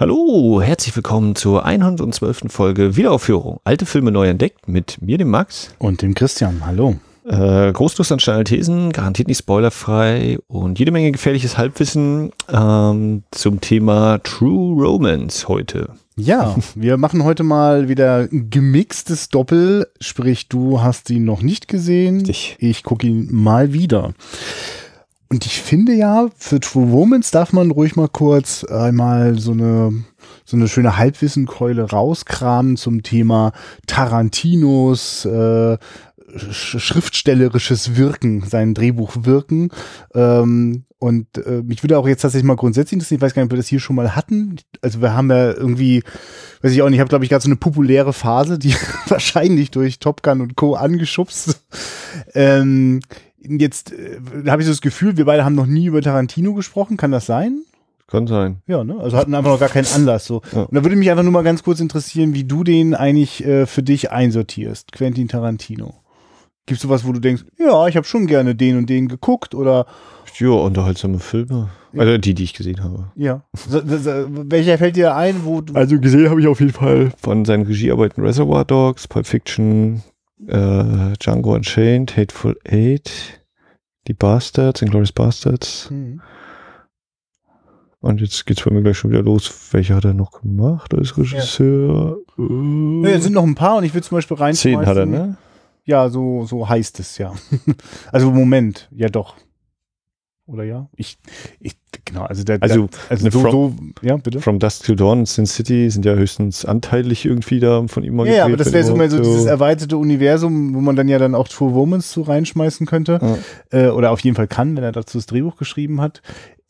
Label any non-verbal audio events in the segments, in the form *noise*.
Hallo, herzlich willkommen zur 112. Folge Wiederaufführung. Alte Filme neu entdeckt mit mir, dem Max. Und dem Christian. Hallo. Äh, Großlust an steile Thesen, garantiert nicht spoilerfrei und jede Menge gefährliches Halbwissen ähm, zum Thema True Romance heute. Ja, wir machen heute mal wieder ein gemixtes Doppel, sprich du hast ihn noch nicht gesehen, Ich. ich gucke ihn mal wieder. Und ich finde ja, für True Romance darf man ruhig mal kurz einmal so eine, so eine schöne Halbwissenkeule rauskramen zum Thema Tarantinos äh, sch schriftstellerisches Wirken, sein Drehbuch wirken. Ähm, und äh, mich würde auch jetzt tatsächlich mal grundsätzlich interessieren, ich weiß gar nicht, ob wir das hier schon mal hatten. Also wir haben ja irgendwie, weiß ich auch nicht, ich habe glaube ich gerade so eine populäre Phase, die *laughs* wahrscheinlich durch Top Gun und Co. angeschubst. Ähm, jetzt äh, habe ich so das Gefühl, wir beide haben noch nie über Tarantino gesprochen. Kann das sein? Kann sein. Ja, ne? Also hatten einfach noch gar keinen Anlass. So. Ja. Und da würde mich einfach nur mal ganz kurz interessieren, wie du den eigentlich äh, für dich einsortierst, Quentin Tarantino. Gibt's sowas, wo du denkst, ja, ich habe schon gerne den und den geguckt oder Ja, unterhaltsame Filme. Also die, die ich gesehen habe. ja. So- so- so- Welcher fällt dir ein, wo du. Also gesehen habe ich auf jeden Fall von seinen Regiearbeiten Reservoir Dogs, Pulp Fiction, äh, Django Unchained, Hateful Eight, Die Bastards, Inglourious Bastards. Hm. Und jetzt geht's bei mir gleich schon wieder los. Welcher hat er noch gemacht als Regisseur? Ja, Äh, es sind noch ein paar und ich will zum Beispiel reinschmeißen. Zehn hat er, ne? Ja, so, so heißt es ja. *laughs* also Moment, ja doch. Oder ja? Ich, ich genau, also der, Also, der, also eine so, From- so, ja, bitte. From Dusk Till Dawn, Sin City sind ja höchstens anteilig irgendwie da von ihm mal Ja, ja, aber das wäre so mal so dieses erweiterte Universum, wo man dann ja dann auch True Womans zu reinschmeißen könnte. Äh, oder auf jeden Fall kann, wenn er dazu das Drehbuch geschrieben hat.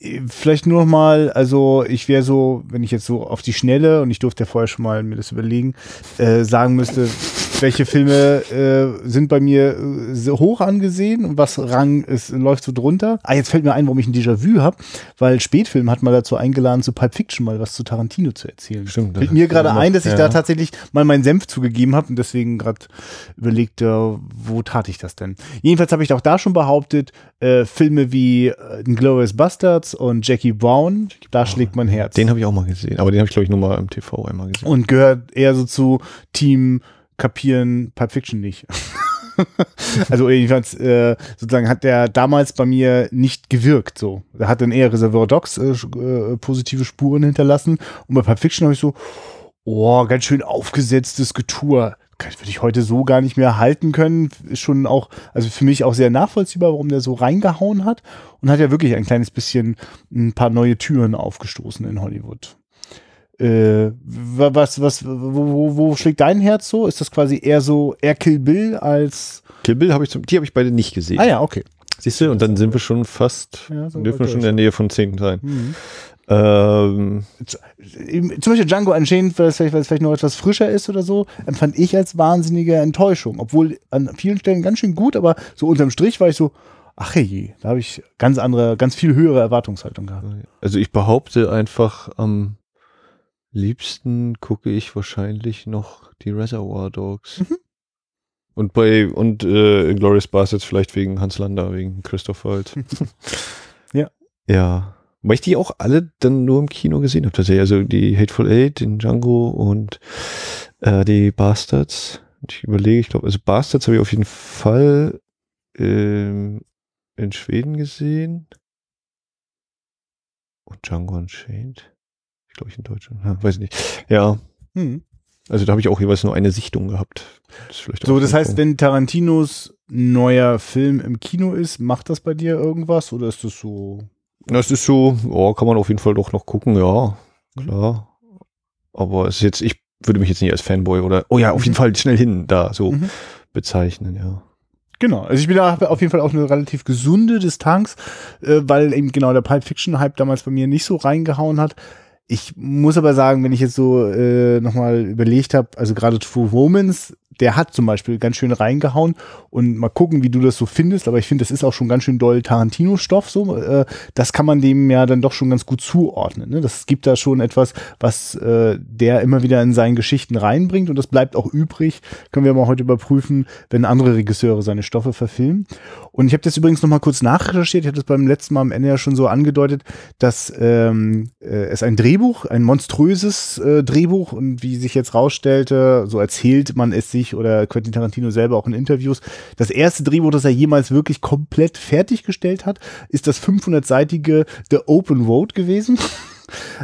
Äh, Vielleicht nur noch mal, also ich wäre so, wenn ich jetzt so auf die Schnelle, und ich durfte ja vorher schon mal mir das überlegen, äh, sagen müsste, welche Filme äh, sind bei mir äh, so hoch angesehen und was Rang ist, läuft so drunter. Ah, jetzt fällt mir ein, warum ich ein Déjà-vu habe, weil Spätfilm hat mal dazu eingeladen, zu Pulp Fiction mal was zu Tarantino zu erzählen. Stimmt, Fällt mir gerade ein, dass ich ja. da tatsächlich mal meinen Senf zugegeben habe und deswegen gerade überlegt, äh, wo tat ich das denn? Jedenfalls habe ich auch da schon behauptet, äh, Filme wie äh, Glorious Bastards und Jackie Brown, da schlägt mein Herz. Den habe ich auch mal gesehen, aber den habe ich glaube ich nur mal im TV einmal gesehen. und gehört eher so zu Team Kapieren Pulp Fiction nicht. *laughs* also jedenfalls äh, sozusagen hat der damals bei mir nicht gewirkt so. Er hat dann eher Reservoir Dogs äh, äh, positive Spuren hinterlassen und bei Pulp Fiction habe ich so oh, ganz schön aufgesetztes Getue. Das würde ich heute so gar nicht mehr halten können. Ist schon auch, also für mich auch sehr nachvollziehbar, warum der so reingehauen hat und hat ja wirklich ein kleines bisschen ein paar neue Türen aufgestoßen in Hollywood. Äh, wa- was, was, wo, wo, wo schlägt dein Herz so? Ist das quasi eher so, eher Kill Bill als. Kill Bill habe ich zum, die habe ich beide nicht gesehen. Ah ja, okay. Siehst du, und dann sind wir schon fast, Ja, so dürfen wir schon in der Nähe von 10 sein. Mhm. Ähm, Zum Beispiel Django Unchained, weil es vielleicht, weil es vielleicht noch etwas frischer ist oder so, empfand ich als wahnsinnige Enttäuschung. Obwohl an vielen Stellen ganz schön gut, aber so unterm Strich war ich so, ach je, da habe ich ganz andere, ganz viel höhere Erwartungshaltung gehabt. also ich behaupte einfach, am liebsten gucke ich wahrscheinlich noch die Reservoir Dogs. Mhm. Und bei, und äh, Glorious Bastards vielleicht wegen Hans Lander, wegen Christoph Waltz. *laughs* Ja. Ja. Weil ich die auch alle dann nur im Kino gesehen habe, tatsächlich. Also die Hateful Eight, den Django und äh, die Bastards. Und ich überlege, ich glaube, also Bastards habe ich auf jeden Fall ähm, in Schweden gesehen. Und Django Unchained. Ich glaube, ich in Deutschland. Ja, weiß ich nicht. Ja, Hm. also da habe ich auch jeweils nur eine Sichtung gehabt. Das So, das heißt, wenn Tarantinos neuer Film im Kino ist, macht das bei dir irgendwas oder ist das so? Das ist so, oh, kann man auf jeden Fall doch noch gucken, ja, klar. Aber es ist jetzt, ich würde mich jetzt nicht als Fanboy oder, oh ja, auf jeden Mhm. Fall schnell hin, da so Mhm. bezeichnen, ja. Genau, also ich bin da auf jeden Fall auch eine relativ gesunde Distanz, äh, weil eben genau der Pulp Fiction Hype damals bei mir nicht so reingehauen hat. Ich muss aber sagen, wenn ich jetzt so äh, nochmal überlegt habe, also gerade True Romans der hat zum Beispiel ganz schön reingehauen und mal gucken, wie du das so findest, aber ich finde, das ist auch schon ganz schön doll Tarantino-Stoff, so, äh, das kann man dem ja dann doch schon ganz gut zuordnen, ne? das gibt da schon etwas, was äh, der immer wieder in seinen Geschichten reinbringt und das bleibt auch übrig, können wir mal heute überprüfen, wenn andere Regisseure seine Stoffe verfilmen und ich habe das übrigens noch mal kurz nachrecherchiert, ich hatte das beim letzten Mal am Ende ja schon so angedeutet, dass ähm, äh, es ein Drehbuch, ein monströses äh, Drehbuch und wie sich jetzt rausstellte, so erzählt man es sich oder Quentin Tarantino selber auch in Interviews, das erste Drehbuch, das er jemals wirklich komplett fertiggestellt hat, ist das 500-seitige The Open Road gewesen.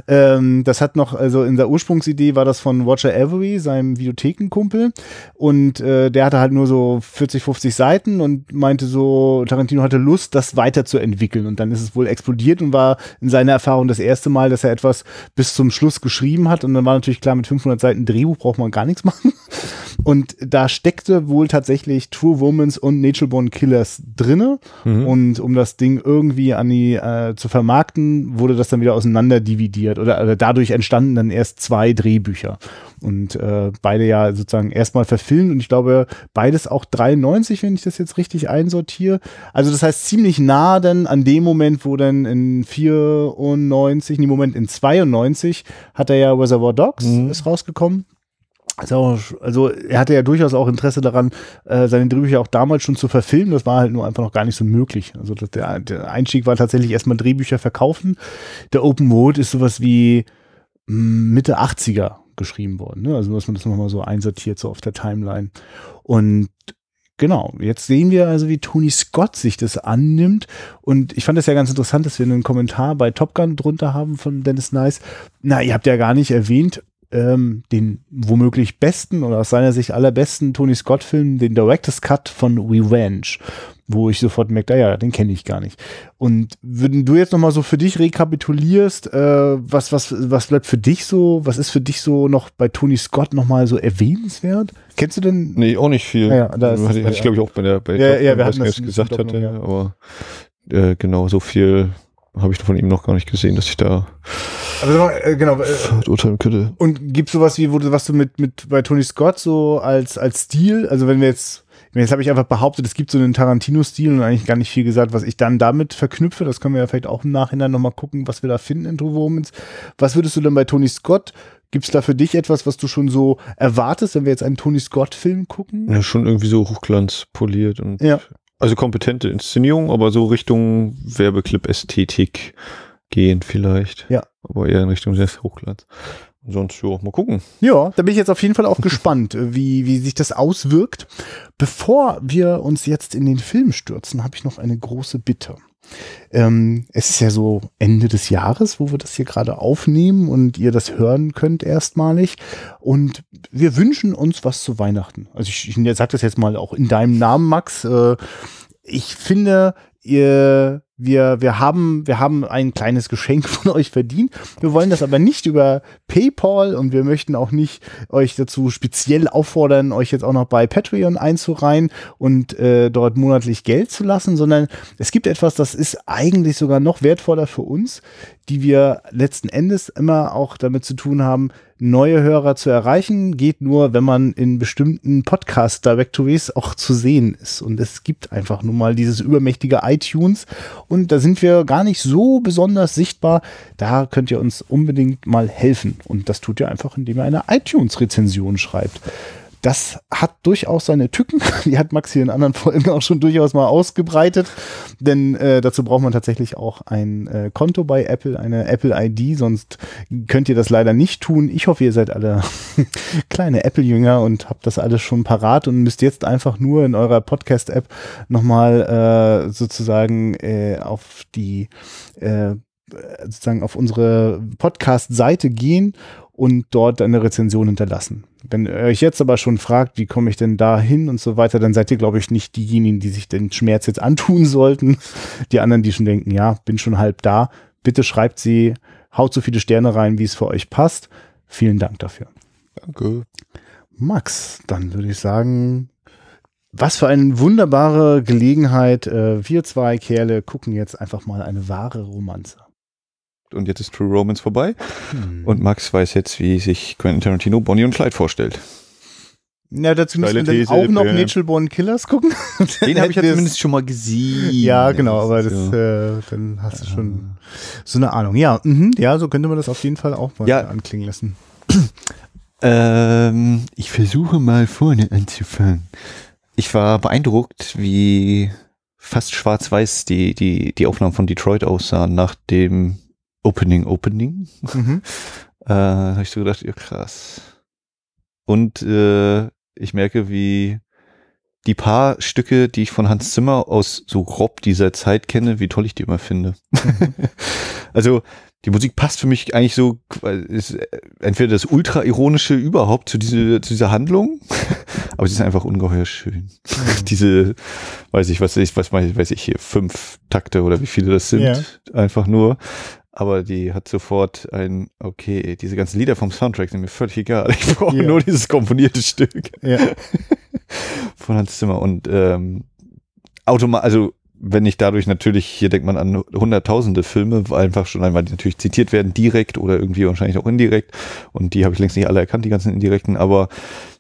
Ähm, das hat noch, also in der Ursprungsidee war das von Roger Avery, seinem Videothekenkumpel. Und äh, der hatte halt nur so 40, 50 Seiten und meinte so, Tarantino hatte Lust, das weiterzuentwickeln. Und dann ist es wohl explodiert und war in seiner Erfahrung das erste Mal, dass er etwas bis zum Schluss geschrieben hat. Und dann war natürlich klar, mit 500 Seiten Drehbuch braucht man gar nichts machen. *laughs* Und da steckte wohl tatsächlich True Womans und Natural Born Killers drinne. Mhm. Und um das Ding irgendwie an die äh, zu vermarkten, wurde das dann wieder auseinander dividiert oder, oder dadurch entstanden dann erst zwei Drehbücher und äh, beide ja sozusagen erstmal verfilmt und ich glaube beides auch 93, wenn ich das jetzt richtig einsortiere. Also das heißt ziemlich nah dann an dem Moment, wo dann in 94, nee, Moment in 92 hat er ja Reservoir Dogs mhm. ist rausgekommen. Also, also er hatte ja durchaus auch Interesse daran, äh, seine Drehbücher auch damals schon zu verfilmen. Das war halt nur einfach noch gar nicht so möglich. Also der, der Einstieg war tatsächlich erstmal Drehbücher verkaufen. Der Open Mode ist sowas wie hm, Mitte 80er geschrieben worden. Ne? Also dass man das nochmal so einsortiert, so auf der Timeline. Und Genau, jetzt sehen wir also, wie Tony Scott sich das annimmt. Und ich fand es ja ganz interessant, dass wir einen Kommentar bei Top Gun drunter haben von Dennis Nice. Na, ihr habt ja gar nicht erwähnt, ähm, den womöglich besten oder aus seiner Sicht allerbesten Tony Scott-Film, den Director's Cut von Revenge, wo ich sofort merke, ah ja, den kenne ich gar nicht. Und wenn du jetzt nochmal so für dich rekapitulierst, äh, was, was, was bleibt für dich so, was ist für dich so noch bei Tony Scott nochmal so erwähnenswert? Kennst du denn? Nee, auch nicht viel. Ja, da hatte, ich glaube ich auch bei der, bei ja, ja, wir was das gesagt hatte, ja. aber äh, genau, so viel habe ich von ihm noch gar nicht gesehen, dass ich da also, äh, genau, äh, urteilen könnte. Und gibt sowas wie, wo du, was du mit, mit bei Tony Scott so als, als Stil, also wenn wir jetzt, jetzt habe ich einfach behauptet, es gibt so einen Tarantino-Stil und eigentlich gar nicht viel gesagt, was ich dann damit verknüpfe. Das können wir ja vielleicht auch im Nachhinein nochmal gucken, was wir da finden in True Womans. Was würdest du denn bei Tony Scott Gibt es da für dich etwas, was du schon so erwartest, wenn wir jetzt einen Tony Scott-Film gucken? Ja, schon irgendwie so hochglanz poliert und ja. also kompetente Inszenierung, aber so Richtung Werbeclip-Ästhetik gehen vielleicht. Ja. Aber eher in Richtung des Hochglanz. Sonst, ja, mal gucken. Ja, da bin ich jetzt auf jeden Fall auch *laughs* gespannt, wie, wie sich das auswirkt. Bevor wir uns jetzt in den Film stürzen, habe ich noch eine große Bitte. Ähm, es ist ja so Ende des Jahres, wo wir das hier gerade aufnehmen und ihr das hören könnt erstmalig. Und wir wünschen uns was zu Weihnachten. Also ich, ich sage das jetzt mal auch in deinem Namen, Max. Äh, ich finde, ihr wir, wir haben, wir haben ein kleines Geschenk *laughs* von euch verdient. Wir wollen das aber nicht über PayPal und wir möchten auch nicht euch dazu speziell auffordern, euch jetzt auch noch bei Patreon einzureihen und äh, dort monatlich Geld zu lassen, sondern es gibt etwas, das ist eigentlich sogar noch wertvoller für uns, die wir letzten Endes immer auch damit zu tun haben, neue Hörer zu erreichen, geht nur, wenn man in bestimmten Podcast-Directories auch zu sehen ist. Und es gibt einfach nun mal dieses übermächtige iTunes und da sind wir gar nicht so besonders sichtbar. Da könnt ihr uns unbedingt mal helfen. Und das tut ihr einfach, indem ihr eine iTunes-Rezension schreibt. Das hat durchaus seine Tücken. *laughs* Die hat Max hier in anderen Folgen auch schon durchaus mal ausgebreitet. Denn äh, dazu braucht man tatsächlich auch ein äh, Konto bei Apple, eine Apple ID. Sonst könnt ihr das leider nicht tun. Ich hoffe, ihr seid alle *laughs* kleine Apple-Jünger und habt das alles schon parat und müsst jetzt einfach nur in eurer Podcast-App nochmal äh, sozusagen äh, auf die äh, sozusagen auf unsere Podcast-Seite gehen und dort eine Rezension hinterlassen. Wenn ihr euch jetzt aber schon fragt, wie komme ich denn da hin und so weiter, dann seid ihr, glaube ich, nicht diejenigen, die sich den Schmerz jetzt antun *laughs* sollten. Die anderen, die schon denken, ja, bin schon halb da. Bitte schreibt sie, haut so viele Sterne rein, wie es für euch passt. Vielen Dank dafür. Danke. Max, dann würde ich sagen, was für eine wunderbare Gelegenheit. Äh, wir zwei Kerle gucken jetzt einfach mal eine wahre Romanze und jetzt ist True Romance vorbei. Hm. Und Max weiß jetzt, wie sich Quentin Tarantino Bonnie und Clyde vorstellt. Ja, dazu müssen wir Steile dann These, auch noch ja. Natural Born Killers gucken. *laughs* Den habe ich ja Das- zumindest schon mal gesehen. Ja, genau, aber das, so. äh, dann hast du schon so eine Ahnung. Ja, mhm, ja, so könnte man das auf jeden Fall auch mal Ja. anklingen lassen. Ähm, ich versuche mal vorne anzufangen. Ich war beeindruckt, wie fast schwarz-weiß die, die, die Aufnahmen von Detroit aussahen nach dem Opening Opening. Mhm. *laughs* Äh, da habe ich so gedacht, ja krass. Und äh, ich merke, wie die paar Stücke, die ich von Hans Zimmer aus so grob dieser Zeit kenne, wie toll ich die immer finde. *laughs* also die Musik passt für mich eigentlich so, ist äh, entweder das ultra-ironische überhaupt zu, diese, zu dieser Handlung, *laughs* aber sie ist einfach ungeheuer schön. diese, weiß ich, was ich, was weiß ich hier, fünf Takte oder wie viele das sind, Ja. einfach nur. Aber die hat sofort ein, okay, diese ganzen Lieder vom Soundtrack sind mir völlig egal. *laughs* Ich brauche Ja. nur dieses komponierte Stück Ja. *laughs* von Hans Zimmer. Und ähm, automa also wenn ich dadurch natürlich, hier denkt man an hunderttausende Filme, einfach schon einmal die natürlich zitiert werden, direkt oder irgendwie wahrscheinlich auch indirekt. Und die habe ich längst nicht alle erkannt, die ganzen indirekten, aber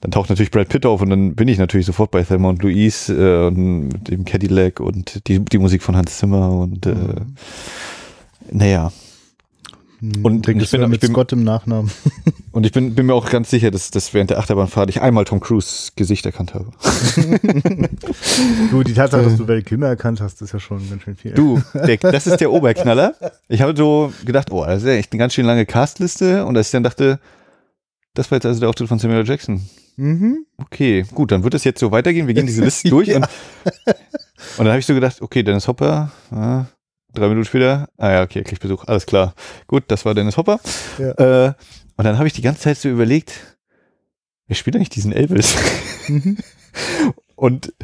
dann taucht natürlich Brad Pitt auf und dann bin ich natürlich sofort bei Thelma und Louise äh, und mit dem Cadillac und die, die Musik von Hans Zimmer und äh, naja. Und Denkst ich bin- du ich mit bin- Scott im Nachnamen. *laughs* Und ich bin, bin mir auch ganz sicher, dass, dass während der Achterbahnfahrt ich einmal Tom Cruise Gesicht erkannt habe. *laughs* Du, die Tatsache, dass du Val Kilmer erkannt hast, ist ja schon ganz schön viel. Du, der, das ist der Oberknaller. Ich habe so gedacht, oh, das ist ja echt eine ganz schön lange Castliste. Und als ich dann dachte, das war jetzt also der Auftritt von Samuel. Jackson. Mhm. Okay, gut, dann wird es jetzt so weitergehen. Wir gehen diese Liste durch. *laughs* Und, und dann habe ich so gedacht, okay, Dennis Hopper, ah, drei Minuten später, ah ja, okay, kriegt Besuch, alles klar. Gut, das war Dennis Hopper. Ja. Äh, und dann habe ich die ganze Zeit so überlegt, wer spielt eigentlich diesen Elvis? Mhm. *laughs* Und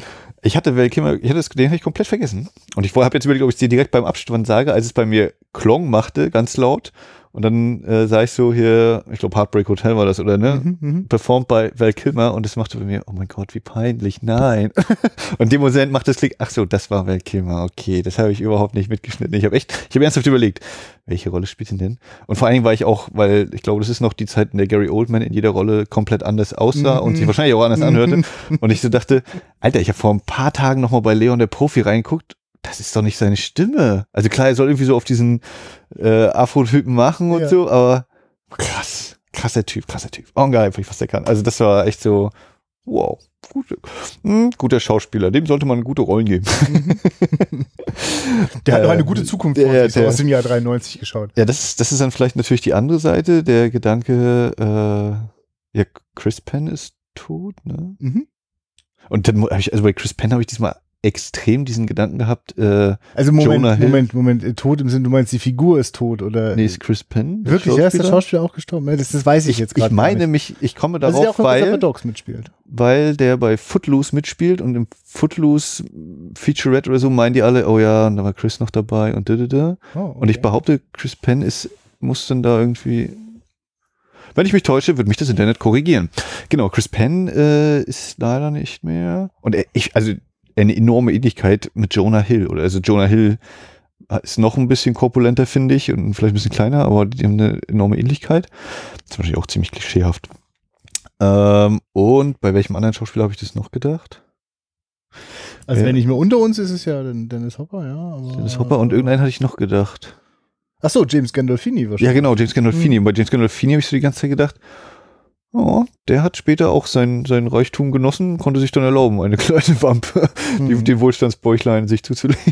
ich hatte Val Kilmer, ich hatte das, den hatte ich komplett vergessen. Und ich habe jetzt überlegt, ob ich es dir direkt beim Abspann sage, als es bei mir Klong machte, ganz laut. Und dann äh, sah ich so hier, ich glaube Heartbreak Hotel war das, oder ne? Mhm, mhm. Performt bei Val Kilmer und es machte bei mir, oh mein Gott, wie peinlich, nein. *laughs* und dem Moment macht das Klick, ach so, das war Val Kilmer, okay, das habe ich überhaupt nicht mitgeschnitten. Ich habe echt, ich habe ernsthaft überlegt, welche Rolle spielt ihn denn? Und vor allen Dingen war ich auch, weil ich glaube, das ist noch die Zeit, in der Gary Oldman in jeder Rolle komplett anders aussah und sich wahrscheinlich auch anders anhörte. Und ich so dachte, Alter, ich habe vor ein paar Tagen nochmal bei Leon der Profi reinguckt. Das ist doch nicht seine Stimme. Also klar, er soll irgendwie so auf diesen äh, Afro-Typen machen und Ja. so, aber krass, krasser Typ, krasser Typ. Ungeheimlich, was der kann. Also das war echt so, wow, gute, hm, guter Schauspieler. Dem sollte man gute Rollen geben. *laughs* Der hat noch eine Ähm, gute Zukunft der- vor sich, so aus dem Jahr 93 geschaut. Ja, das ist, das ist dann vielleicht natürlich die andere Seite. Der Gedanke, äh, ja, Chris Penn ist tot, ne? Mhm. Und dann habe ich, also bei Chris Penn habe ich diesmal extrem diesen Gedanken gehabt, äh, Also Moment, Jonah Hill. Moment, Moment, äh, tot im Sinn, du meinst, die Figur ist tot oder? nee, ist Chris Penn. Wirklich, ja, ist der Schauspieler? Auch gestorben? Ja, das, das weiß ich, Ich, jetzt ich gerade. meine mich, ich komme darauf, auch in Reservoir weil, Dogs mitspielt. weil der bei Footloose mitspielt und im Footloose Featurette oder so meinen die alle, oh ja, und da war Chris noch dabei und da, da, da. Oh, Und ich okay. behaupte, Chris Penn ist, muss dann da irgendwie. Wenn ich mich täusche, wird mich das Internet korrigieren. Genau, Chris Penn äh, ist leider nicht mehr. Und ich, also eine enorme Ähnlichkeit mit Jonah Hill. Oder also Jonah Hill ist noch ein bisschen korpulenter, finde ich, und vielleicht ein bisschen kleiner, aber die haben eine enorme Ähnlichkeit. Das ist wahrscheinlich auch ziemlich klischeehaft. Ähm, und bei welchem anderen Schauspieler habe ich das noch gedacht? Also Ja. wenn nicht mehr unter uns ist, ist es ja Dennis Hopper, ja. Dennis Hopper und irgendeinen hatte ich noch gedacht. Ach so, James Gandolfini wahrscheinlich. Ja, genau, James Gandolfini. Hm. Und bei James Gandolfini habe ich so die ganze Zeit gedacht, oh, der hat später auch sein, sein Reichtum genossen, konnte sich dann erlauben, eine *laughs* kleine Wampe, die, Mhm. den Wohlstandsbäuchlein sich zuzulegen.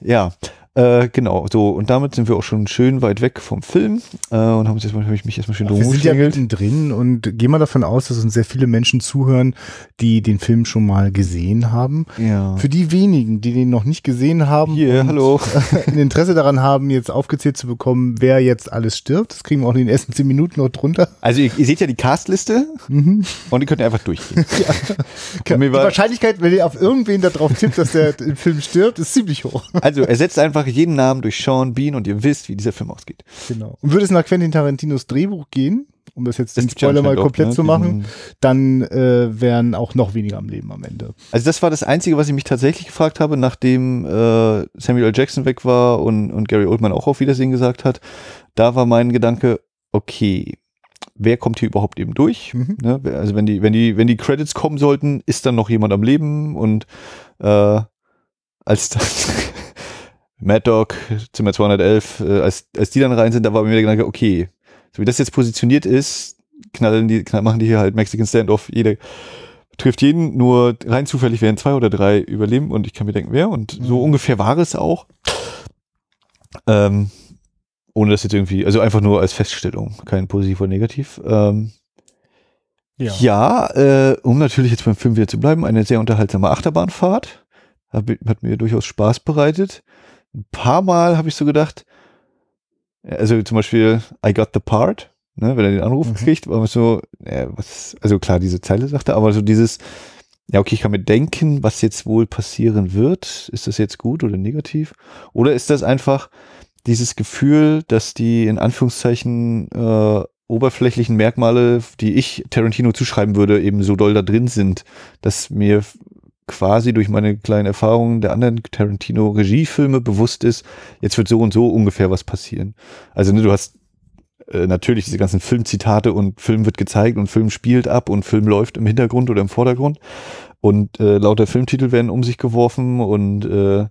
Ja. ja, äh, genau, so. Und damit sind wir auch schon schön weit weg vom Film äh, und haben uns erstmal, habe ich mich erstmal schön Wir sind ja mittendrin und gehen mal davon aus, dass uns sehr viele Menschen zuhören, die den Film schon mal gesehen haben. Ja. Für die wenigen, die den noch nicht gesehen haben Hier, und hallo. *laughs* ein Interesse daran haben, jetzt aufgezählt zu bekommen, wer jetzt alles stirbt, das kriegen wir auch in den ersten zehn Minuten noch drunter. Also ihr, ihr seht ja die Castliste Mhm. und ihr könnt einfach durchgehen. *laughs* Mir Die Wahrscheinlichkeit, wenn ihr auf irgendwen da drauf tippt, dass der im Film stirbt, ist ziemlich hoch. Also ersetzt einfach jeden Namen durch Sean Bean und ihr wisst, wie dieser Film ausgeht. Genau. Und würde es nach Quentin Tarantinos Drehbuch gehen, um das jetzt den gibt's ja Spoiler mal anscheinend auch, komplett ne? zu machen, dann äh, wären auch noch weniger am Leben am Ende. Also das war das Einzige, was ich mich tatsächlich gefragt habe, nachdem äh, Samuel L. Jackson weg war und, und Gary Oldman auch auf Wiedersehen gesagt hat. Da war mein Gedanke, okay, wer kommt hier überhaupt eben durch. Mhm. Ne? Also wenn die, wenn die, wenn die Credits kommen sollten, ist dann noch jemand am Leben und äh, als das *laughs* Mad Dog, Zimmer 211, äh, als, als die dann rein sind, da war mir der Gedanke, okay, so wie das jetzt positioniert ist, knallen die, knall, machen die hier halt Mexican Standoff, jeder trifft jeden, nur rein zufällig werden zwei oder drei überleben und ich kann mir denken, wer und so Mhm. ungefähr war es auch. Ähm, ohne das jetzt irgendwie, also einfach nur als Feststellung, kein positiv oder negativ. Ähm, ja, äh, um natürlich jetzt beim Film wieder zu bleiben, eine sehr unterhaltsame Achterbahnfahrt. Hat, hat mir durchaus Spaß bereitet. Ein paar Mal habe ich so gedacht, also zum Beispiel I got the part, ne, wenn er den Anruf Mhm. kriegt, war so, äh, was, also klar, diese Zeile sagte, aber so dieses, ja, okay, ich kann mir denken, was jetzt wohl passieren wird. Ist das jetzt gut oder negativ? Oder ist das einfach dieses Gefühl, dass die in Anführungszeichen äh, oberflächlichen Merkmale, die ich Tarantino zuschreiben würde, eben so doll da drin sind, dass mir quasi durch meine kleinen Erfahrungen der anderen Tarantino-Regiefilme bewusst ist, jetzt wird so und so ungefähr was passieren. Also ne, du hast äh, natürlich diese ganzen Filmzitate und Film wird gezeigt und Film spielt ab und Film läuft im Hintergrund oder im Vordergrund und äh, lauter Filmtitel werden um sich geworfen und äh,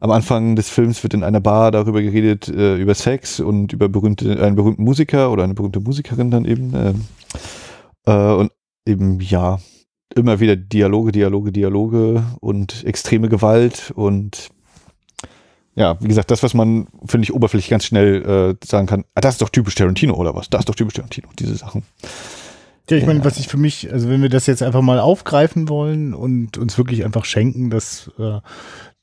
am Anfang des Films wird in einer Bar darüber geredet, äh, über Sex und über berühmte, einen berühmten Musiker oder eine berühmte Musikerin dann eben. ähm, äh, und eben, ja, immer wieder Dialoge, Dialoge, Dialoge und extreme Gewalt und ja, wie gesagt, das, was man, finde ich, oberflächlich ganz schnell äh, sagen kann, ah, das ist doch typisch Tarantino oder was? Das ist doch typisch Tarantino, diese Sachen. Ja, ich meine, Ja. was ich für mich, also wenn wir das jetzt einfach mal aufgreifen wollen und uns wirklich einfach schenken, dass äh,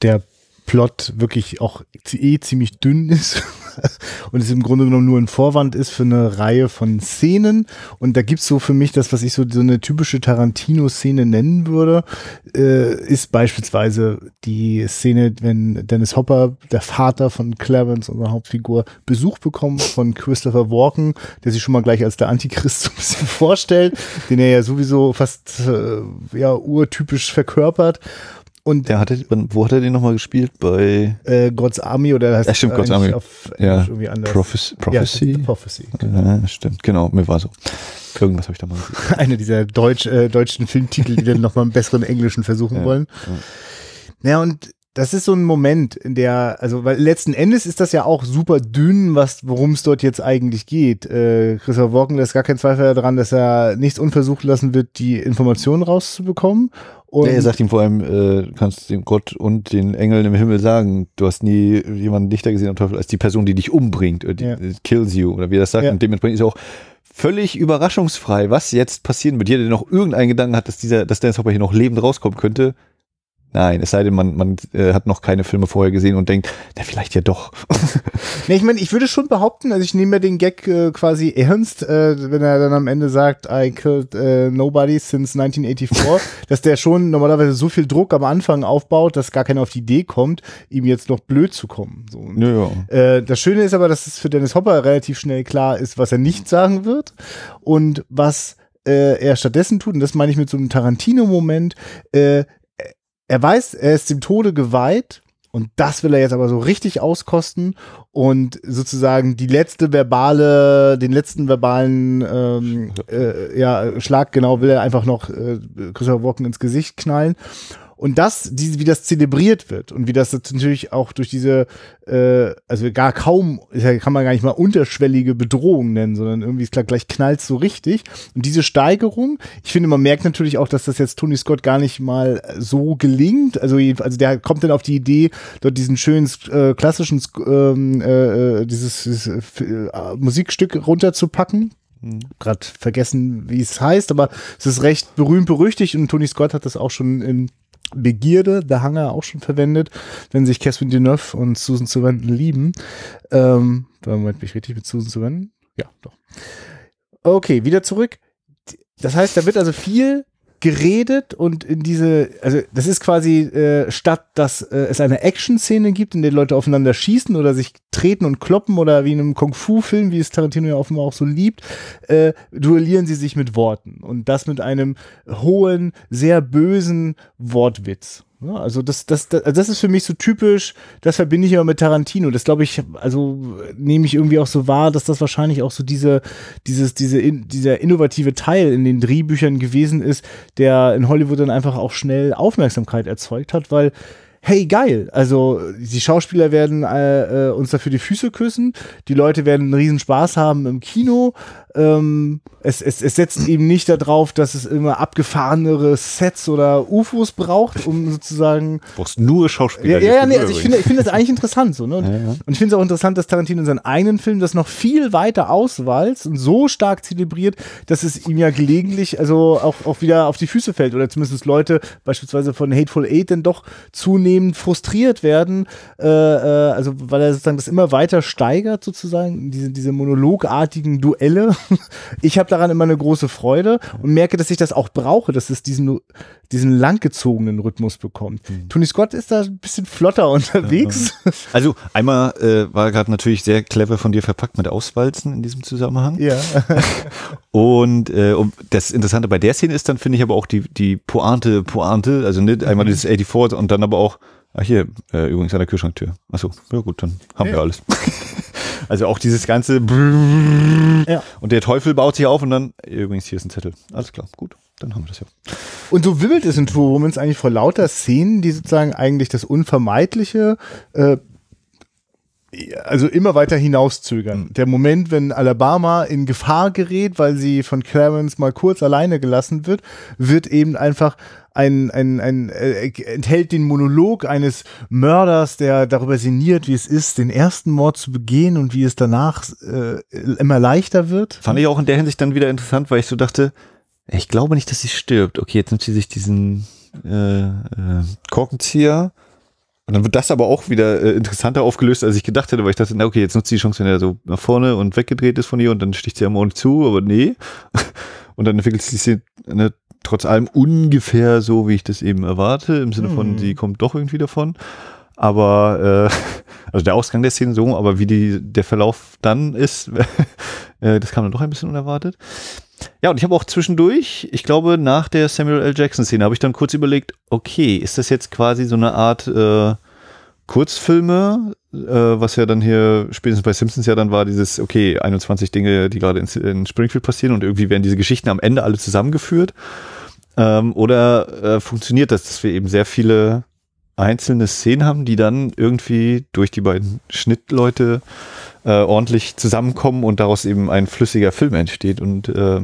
der Plot wirklich auch eh ziemlich dünn ist *laughs* und es im Grunde genommen nur ein Vorwand ist für eine Reihe von Szenen. Und da gibt's so für mich das, was ich so, so eine typische Tarantino-Szene nennen würde, äh, ist beispielsweise die Szene, wenn Dennis Hopper, der Vater von Clarence, unserer Hauptfigur, Besuch bekommt von Christopher Walken, der sich schon mal gleich als der Antichrist so ein bisschen vorstellt, den er ja sowieso fast äh, ja urtypisch verkörpert. Und Der hatte, wo hat er den nochmal gespielt? Bei äh, God's Army oder heißt Ja, stimmt, God's Army. auf Ja, irgendwie anders. Prophes Ja, Prophecy? Prophecy. Ja, stimmt, genau, mir war so. Irgendwas habe ich da mal gesehen. *laughs* Einer dieser Deutsch, äh, deutschen Filmtitel, die dann nochmal einen besseren Englischen versuchen Ja, wollen. Ja, und das ist so ein Moment, in der, also, weil letzten Endes ist das ja auch super dünn, was, worum es dort jetzt eigentlich geht. Äh, Christopher Walken lässt gar keinen Zweifel daran, dass er nichts unversucht lassen wird, die Informationen rauszubekommen. Und Ja, er sagt ihm vor allem, äh, kannst dem Gott und den Engeln im Himmel sagen, du hast nie jemanden dichter gesehen am Teufel als die Person, die dich umbringt, oder die Ja. äh, kills you, oder wie er das sagt. Ja. Und dementsprechend ist er auch völlig überraschungsfrei, was jetzt passieren wird. Jeder, der noch irgendeinen Gedanken hat, dass dieser, dass Dennis Hopper hier noch lebend rauskommen könnte, nein, es sei denn, man, man äh, hat noch keine Filme vorher gesehen und denkt, na, vielleicht ja doch. *laughs* Nee, ich meine, ich würde schon behaupten, also ich nehme mir den Gag äh, quasi ernst, äh, wenn er dann am Ende sagt, I killed äh, nobody since 1984, *laughs* dass der schon normalerweise so viel Druck am Anfang aufbaut, dass gar keiner auf die Idee kommt, ihm jetzt noch blöd zu kommen. So. Und, ja, ja. äh, das Schöne ist aber, dass es für Dennis Hopper relativ schnell klar ist, was er nicht sagen wird und was äh, er stattdessen tut. Und das meine ich mit so einem Tarantino-Moment. Äh, er weiß, er ist dem Tode geweiht und das will er jetzt aber so richtig auskosten und sozusagen die letzte verbale, den letzten verbalen ähm, äh, ja, Schlag genau will er einfach noch äh, Christopher Walken ins Gesicht knallen. Und das, die, wie das zelebriert wird und wie das jetzt natürlich auch durch diese, äh, also gar kaum, kann man gar nicht mal unterschwellige Bedrohung nennen, sondern irgendwie ist klar, gleich knallt so richtig. Und diese Steigerung, ich finde, man merkt natürlich auch, dass das jetzt Tony Scott gar nicht mal so gelingt. Also, also der kommt dann auf die Idee, dort diesen schönen äh, klassischen ähm, äh, äh, dieses, dieses äh, Musikstück runterzupacken gerade vergessen, wie es heißt, aber es ist recht berühmt berüchtigt und Tony Scott hat das auch schon in Begierde, The Hunger auch schon verwendet, wenn sich Catherine Deneuve und Susan Sarandon lieben. Ähm, Moment, bin ich richtig mit Susan Sarandon? Ja, doch. Okay, wieder zurück. Das heißt, da wird also viel geredet und in diese, also das ist quasi äh, statt, dass äh, es eine Action-Szene gibt, in der Leute aufeinander schießen oder sich treten und kloppen oder wie in einem Kung-Fu-Film, wie es Tarantino ja offenbar auch so liebt, äh, duellieren sie sich mit Worten und das mit einem hohen, sehr bösen Wortwitz. Ja, also das, das, das, also das ist für mich so typisch, das verbinde ich immer mit Tarantino. Das glaube ich, also nehme ich irgendwie auch so wahr, dass das wahrscheinlich auch so diese, dieses, diese, in, dieser innovative Teil in den Drehbüchern gewesen ist, der in Hollywood dann einfach auch schnell Aufmerksamkeit erzeugt hat, weil hey geil, also die Schauspieler werden äh, äh, uns dafür die Füße küssen, die Leute werden einen riesen Spaß haben im Kino, ähm, es, es, es setzt eben nicht darauf, dass es immer abgefahrenere Sets oder UFOs braucht, um *laughs* sozusagen. Du brauchst nur Schauspieler. Ja, ja, nee, also ich finde, ich finde das eigentlich interessant so, ne? Und, ja, ja. und ich finde es auch interessant, dass Tarantino in seinen eigenen Film das noch viel weiter auswalzt und so stark zelebriert, dass es ihm ja gelegentlich also auch, auch wieder auf die Füße fällt oder zumindest Leute beispielsweise von Hateful Eight dann doch zunehmend frustriert werden, äh, äh, also weil er sozusagen das immer weiter steigert sozusagen, diese, diese monologartigen Duelle *laughs* ich habe daran immer eine große Freude und merke, dass ich das auch brauche, dass es diesen, diesen langgezogenen Rhythmus bekommt. Mhm. Tony Scott ist da ein bisschen flotter unterwegs. Also einmal äh, war gerade natürlich sehr clever von dir verpackt mit Auswalzen in diesem Zusammenhang. Ja. *laughs* und, äh, und das Interessante bei der Szene ist dann, finde ich, aber auch die, die Pointe, Pointe, also nicht einmal mhm. dieses 84 und dann aber auch, ach hier, äh, übrigens an der Kühlschranktür. Achso, ja gut, dann haben ja. wir alles. *laughs* Also auch dieses ganze ja. und der Teufel baut sich auf und dann, übrigens, hier ist ein Zettel. Alles klar, gut, dann haben wir das ja. Und so wimmelt es in True Romans eigentlich vor lauter Szenen, die sozusagen eigentlich das Unvermeidliche äh, also immer weiter hinauszögern. Der Moment, wenn Alabama in Gefahr gerät, weil sie von Clarence mal kurz alleine gelassen wird, wird eben einfach ein, ein, ein äh, enthält den Monolog eines Mörders, der darüber sinniert, wie es ist, den ersten Mord zu begehen und wie es danach äh, immer leichter wird. Fand ich auch in der Hinsicht dann wieder interessant, weil ich so dachte, ich glaube nicht, dass sie stirbt. Okay, jetzt nimmt sie sich diesen äh, äh, Korkenzieher. Und dann wird das aber auch wieder äh, interessanter aufgelöst, als ich gedacht hätte, weil ich dachte, na okay, jetzt nutzt sie die Chance, wenn er so nach vorne und weggedreht ist von ihr und dann sticht sie am Ohren zu, aber nee. *laughs* Und dann entwickelt sich eine trotz allem ungefähr so, wie ich das eben erwarte, im Sinne von, hm. sie kommt doch irgendwie davon. Aber äh, *laughs* also der Ausgang der Szene so, aber wie die, der Verlauf dann ist, *laughs* äh, das kam dann doch ein bisschen unerwartet. Ja, und ich habe auch zwischendurch, ich glaube, nach der Samuel L. Jackson-Szene, habe ich dann kurz überlegt, okay, ist das jetzt quasi so eine Art äh, Kurzfilme, äh, was ja dann hier spätestens bei Simpsons ja dann war, dieses, okay, 21 Dinge, die gerade in, in Springfield passieren und irgendwie werden diese Geschichten am Ende alle zusammengeführt. Ähm, oder äh, funktioniert das, dass wir eben sehr viele einzelne Szenen haben, die dann irgendwie durch die beiden Schnittleute äh, ordentlich zusammenkommen und daraus eben ein flüssiger Film entsteht. Und äh,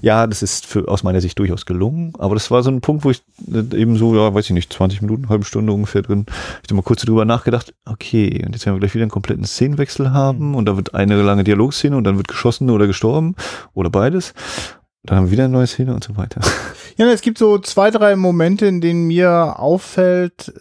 ja, das ist für, aus meiner Sicht durchaus gelungen, aber das war so ein Punkt, wo ich äh, eben so, ja, weiß ich nicht, 20 Minuten, halbe Stunde ungefähr drin, ich habe mal kurz drüber nachgedacht, okay, und jetzt werden wir gleich wieder einen kompletten Szenenwechsel haben. Und da wird eine lange Dialogszene und dann wird geschossen oder gestorben. Oder beides. Dann haben wir wieder eine neue Szene und so weiter. *laughs* Ja, es gibt so zwei, drei Momente, in denen mir auffällt,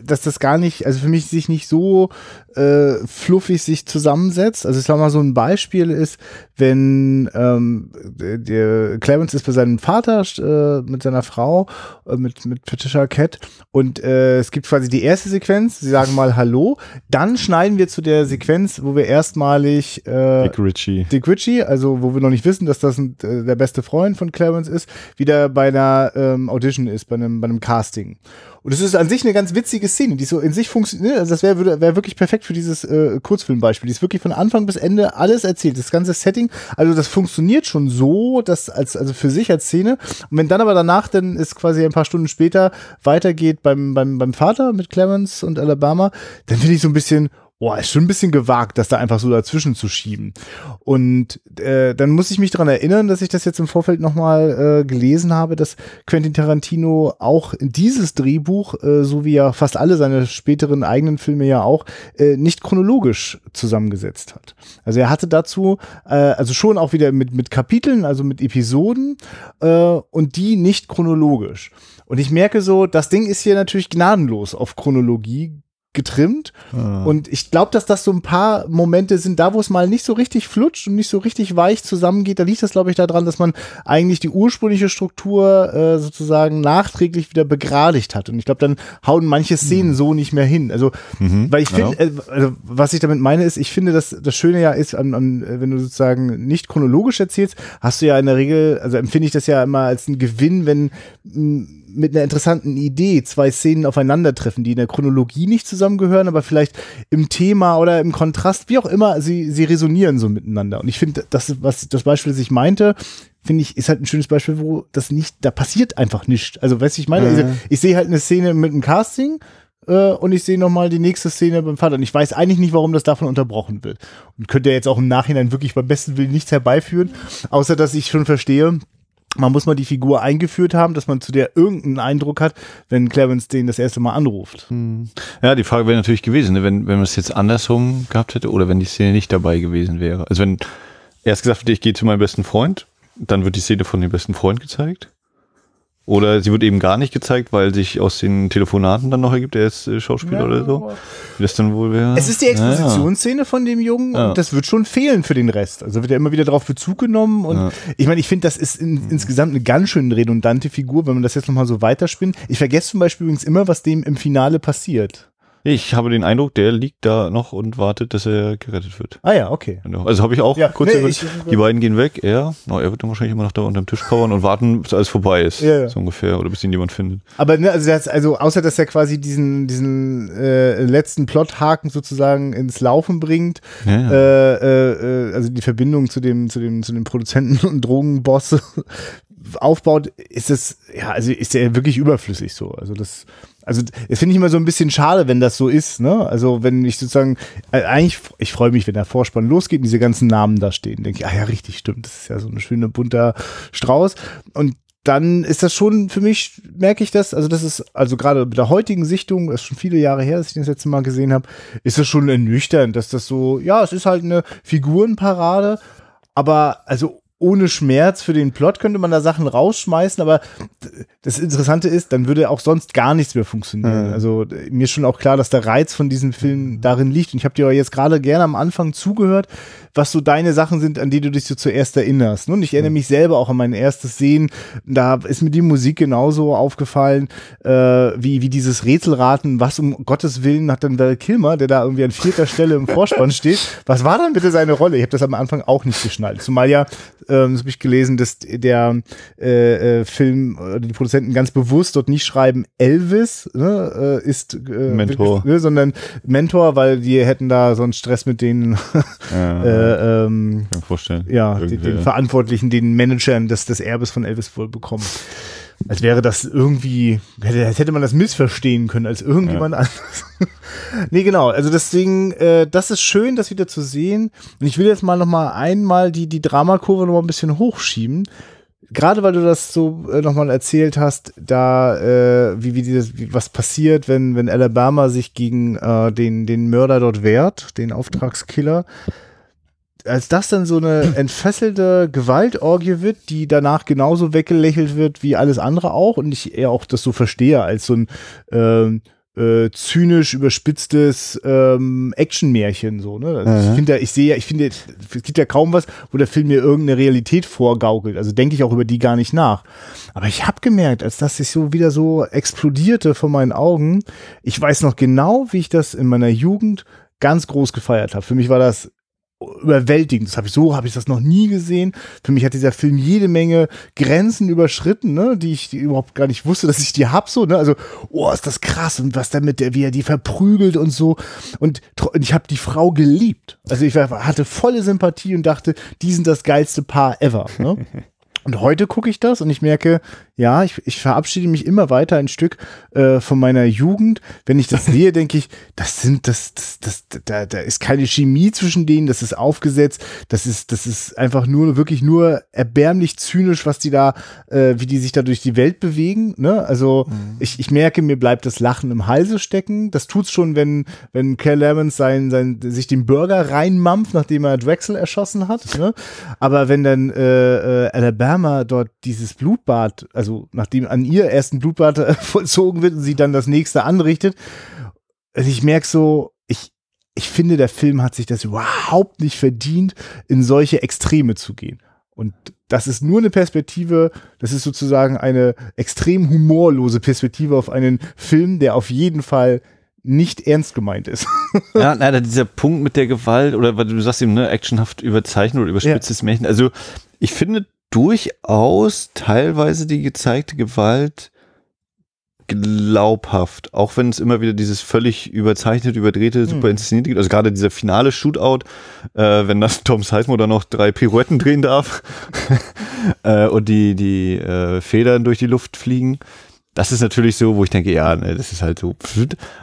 dass das gar nicht, also für mich sich nicht so äh, fluffig sich zusammensetzt. Also ich sag mal, so ein Beispiel ist, wenn ähm, der Clarence ist bei seinem Vater äh, mit seiner Frau, äh, mit, mit Patricia Cat und äh, es gibt quasi die erste Sequenz, sie sagen mal Hallo, dann schneiden wir zu der Sequenz, wo wir erstmalig äh, Dick Ritchie. Dick Ritchie, also wo wir noch nicht wissen, dass das ein, äh, der beste Freund von Clarence ist, wieder bei einer ähm, Audition ist, bei einem, bei einem Casting. Und es ist an sich eine ganz witzige Szene, die so in sich funktioniert. Also das wäre wär wirklich perfekt für dieses äh, Kurzfilmbeispiel. Die ist wirklich von Anfang bis Ende alles erzählt. Das ganze Setting, also das funktioniert schon so, dass als also für sich als Szene. Und wenn dann aber danach dann ist quasi ein paar Stunden später weitergeht beim beim beim Vater mit Clemens und Alabama, dann finde ich so ein bisschen boah, ist schon ein bisschen gewagt, das da einfach so dazwischen zu schieben. Und äh, dann muss ich mich daran erinnern, dass ich das jetzt im Vorfeld nochmal äh, gelesen habe, dass Quentin Tarantino auch dieses Drehbuch, äh, so wie ja fast alle seine späteren eigenen Filme ja auch, äh, nicht chronologisch zusammengesetzt hat. Also er hatte dazu, äh, also schon auch wieder mit, mit Kapiteln, also mit Episoden äh, und die nicht chronologisch. Und ich merke so, das Ding ist hier natürlich gnadenlos auf Chronologie getrimmt. Ah. Und ich glaube, dass das so ein paar Momente sind, da wo es mal nicht so richtig flutscht und nicht so richtig weich zusammengeht. Da liegt das, glaube ich, daran, dass man eigentlich die ursprüngliche Struktur äh, sozusagen nachträglich wieder begradigt hat. Und ich glaube, dann hauen manche Szenen mhm. so nicht mehr hin. Also, mhm. weil ich finde, ja. äh, also, was ich damit meine, ist, ich finde, dass das Schöne ja ist, an, an, wenn du sozusagen nicht chronologisch erzählst, hast du ja in der Regel, also empfinde ich das ja immer als ein Gewinn, wenn mh, mit einer interessanten Idee zwei Szenen aufeinandertreffen, die in der Chronologie nicht zusammengehören, aber vielleicht im Thema oder im Kontrast, wie auch immer, sie, sie resonieren so miteinander. Und ich finde, das, was das Beispiel, das ich meinte, finde ich, ist halt ein schönes Beispiel, wo das nicht, da passiert einfach nichts. Also, weißt du, ich meine, also, ich sehe halt eine Szene mit einem Casting, äh, und ich sehe nochmal die nächste Szene beim Vater. Und ich weiß eigentlich nicht, warum das davon unterbrochen wird. Und könnte jetzt auch im Nachhinein wirklich beim besten Willen nichts herbeiführen, außer dass ich schon verstehe, man muss mal die Figur eingeführt haben, dass man zu der irgendeinen Eindruck hat, wenn Clarence den das erste Mal anruft. Hm. Ja, die Frage wäre natürlich gewesen, ne, wenn, wenn man es jetzt andersrum gehabt hätte oder wenn die Szene nicht dabei gewesen wäre. Also wenn erst gesagt hätte, ich gehe zu meinem besten Freund, dann wird die Szene von dem besten Freund gezeigt. Oder sie wird eben gar nicht gezeigt, weil sich aus den Telefonaten dann noch ergibt, er ist äh, Schauspieler ja, oder so. Wie das dann wohl wäre. Es ist die Expositionsszene ja. von dem Jungen ja. und das wird schon fehlen für den Rest. Also wird er immer wieder darauf Bezug genommen und ich meine, ich finde, das ist in, mhm. insgesamt eine ganz schön redundante Figur, wenn man das jetzt nochmal so weiterspinnt. Ich vergesse zum Beispiel übrigens immer, was dem im Finale passiert. Ich habe den Eindruck, der liegt da noch und wartet, dass er gerettet wird. Ah ja, okay. Also habe ich auch ja, kurz nee, ich, die beiden gehen weg, er, no, er wird dann wahrscheinlich immer noch da unter dem Tisch kauern und warten, bis alles vorbei ist. Ja, ja. So ungefähr. Oder bis ihn jemand findet. Aber ne, also, das, also außer dass er quasi diesen, diesen äh, letzten Plothaken sozusagen ins Laufen bringt, ja, ja. Äh, äh, also die Verbindung zu dem, zu dem, zu dem Produzenten *laughs* und Drogenboss *laughs* aufbaut, ist es, ja, also ist der wirklich überflüssig so. Also das also das finde ich immer so ein bisschen schade, wenn das so ist, ne? Also wenn ich sozusagen, äh, eigentlich, ich freue mich, wenn der Vorspann losgeht und diese ganzen Namen da stehen. Denke ich, ah ja, richtig, stimmt. Das ist ja so eine schöne bunter Strauß. Und dann ist das schon für mich, merke ich das, also das ist, also gerade mit der heutigen Sichtung, das ist schon viele Jahre her, dass ich das letzte Mal gesehen habe, ist das schon ernüchternd, dass das so, ja, es ist halt eine Figurenparade, aber also ohne Schmerz für den Plot könnte man da Sachen rausschmeißen, aber das Interessante ist, dann würde auch sonst gar nichts mehr funktionieren. Mhm. Also mir ist schon auch klar, dass der Reiz von diesem Film darin liegt. Und ich habe dir jetzt gerade gerne am Anfang zugehört, was so deine Sachen sind, an die du dich so zuerst erinnerst. Und ich erinnere mich selber auch an mein erstes Sehen. Da ist mir die Musik genauso aufgefallen, äh, wie, wie dieses Rätselraten, was um Gottes Willen hat dann Val Kilmer, der da irgendwie an vierter Stelle im Vorspann steht. Was war dann bitte seine Rolle? Ich habe das am Anfang auch nicht geschnallt. Zumal ja, ähm, das habe ich gelesen, dass der äh, äh, Film, die Produzenten ganz bewusst dort nicht schreiben Elvis ne, äh, ist äh, Mentor, ne, sondern Mentor, weil die hätten da so einen Stress mit denen ja. *laughs* äh, äh, ähm, Kann vorstellen. Ja, den, den, Verantwortlichen, den Managern des, des Erbes von Elvis wohl bekommen. Als wäre das irgendwie, als hätte man das missverstehen können als irgendjemand ja. anderes. *laughs* nee, genau. Also deswegen, äh, das ist schön, das wieder zu sehen. Und ich will jetzt mal noch mal einmal die, die Dramakurve noch mal ein bisschen hochschieben. Gerade weil du das so äh, nochmal erzählt hast, da äh, wie, wie, dieses, wie was passiert, wenn wenn Alabama sich gegen äh, den den Mörder dort wehrt, den Auftragskiller als das dann so eine *clears throat* entfesselte Gewaltorgie wird, die danach genauso weggelächelt wird wie alles andere auch und ich eher auch das so verstehe als so ein ähm, äh, zynisch überspitztes ähm, Actionmärchen so ne? Also ich finde ich sehe ja ich finde es gibt ja kaum was wo der Film mir irgendeine Realität vorgaukelt. Also denke ich auch über die gar nicht nach. Aber ich habe gemerkt als das sich so wieder so explodierte vor meinen Augen ich weiß noch genau wie ich das in meiner Jugend ganz groß gefeiert habe für mich war das überwältigend. Das habe ich so habe ich das noch nie gesehen. Für mich hat dieser Film jede Menge Grenzen überschritten, ne, die ich die überhaupt gar nicht wusste, dass ich die hab so, ne? Also, oh, ist das krass und was damit der wie er die verprügelt und so und ich habe die Frau geliebt. Also ich hatte volle Sympathie und dachte, die sind das geilste Paar ever, ne? *laughs* Und heute gucke ich das und ich merke, ja, ich, ich verabschiede mich immer weiter ein Stück äh, von meiner Jugend. Wenn ich das sehe, *laughs* denke ich, das sind, das, das, das, da, da ist keine Chemie zwischen denen, das ist aufgesetzt, das ist, das ist einfach nur, wirklich nur erbärmlich zynisch, was die da, äh, wie die sich da durch die Welt bewegen. Ne? Also mhm. ich, ich merke, mir bleibt das Lachen im Halse stecken. Das tut's schon, wenn, wenn Claire Lemons sein, sein, sich den Burger reinmampft, nachdem er Drexel erschossen hat. Ne? Aber wenn dann äh, äh, Alabama dort dieses Blutbad, also also nachdem an ihr erst ein Blutbad äh, *laughs* vollzogen wird und sie dann das nächste anrichtet, also ich merke so, ich, ich finde, der Film hat sich das überhaupt nicht verdient, in solche Extreme zu gehen. Und das ist nur eine Perspektive, das ist sozusagen eine extrem humorlose Perspektive auf einen Film, der auf jeden Fall nicht ernst gemeint ist. *laughs* ja, leider dieser Punkt mit der Gewalt oder weil du sagst eben, ne, actionhaft überzeichnet oder überspitztes ja. Märchen. Also ich finde durchaus teilweise die gezeigte Gewalt glaubhaft, auch wenn es immer wieder dieses völlig überzeichnet, überdrehte, super hm. inszenierte gibt. Also gerade dieser finale Shootout, äh, wenn das *laughs* Tom Sizemore da noch drei Pirouetten drehen darf *laughs* äh, und die, die äh, Federn durch die Luft fliegen. Das ist natürlich so, wo ich denke, ja, ne, das ist halt so.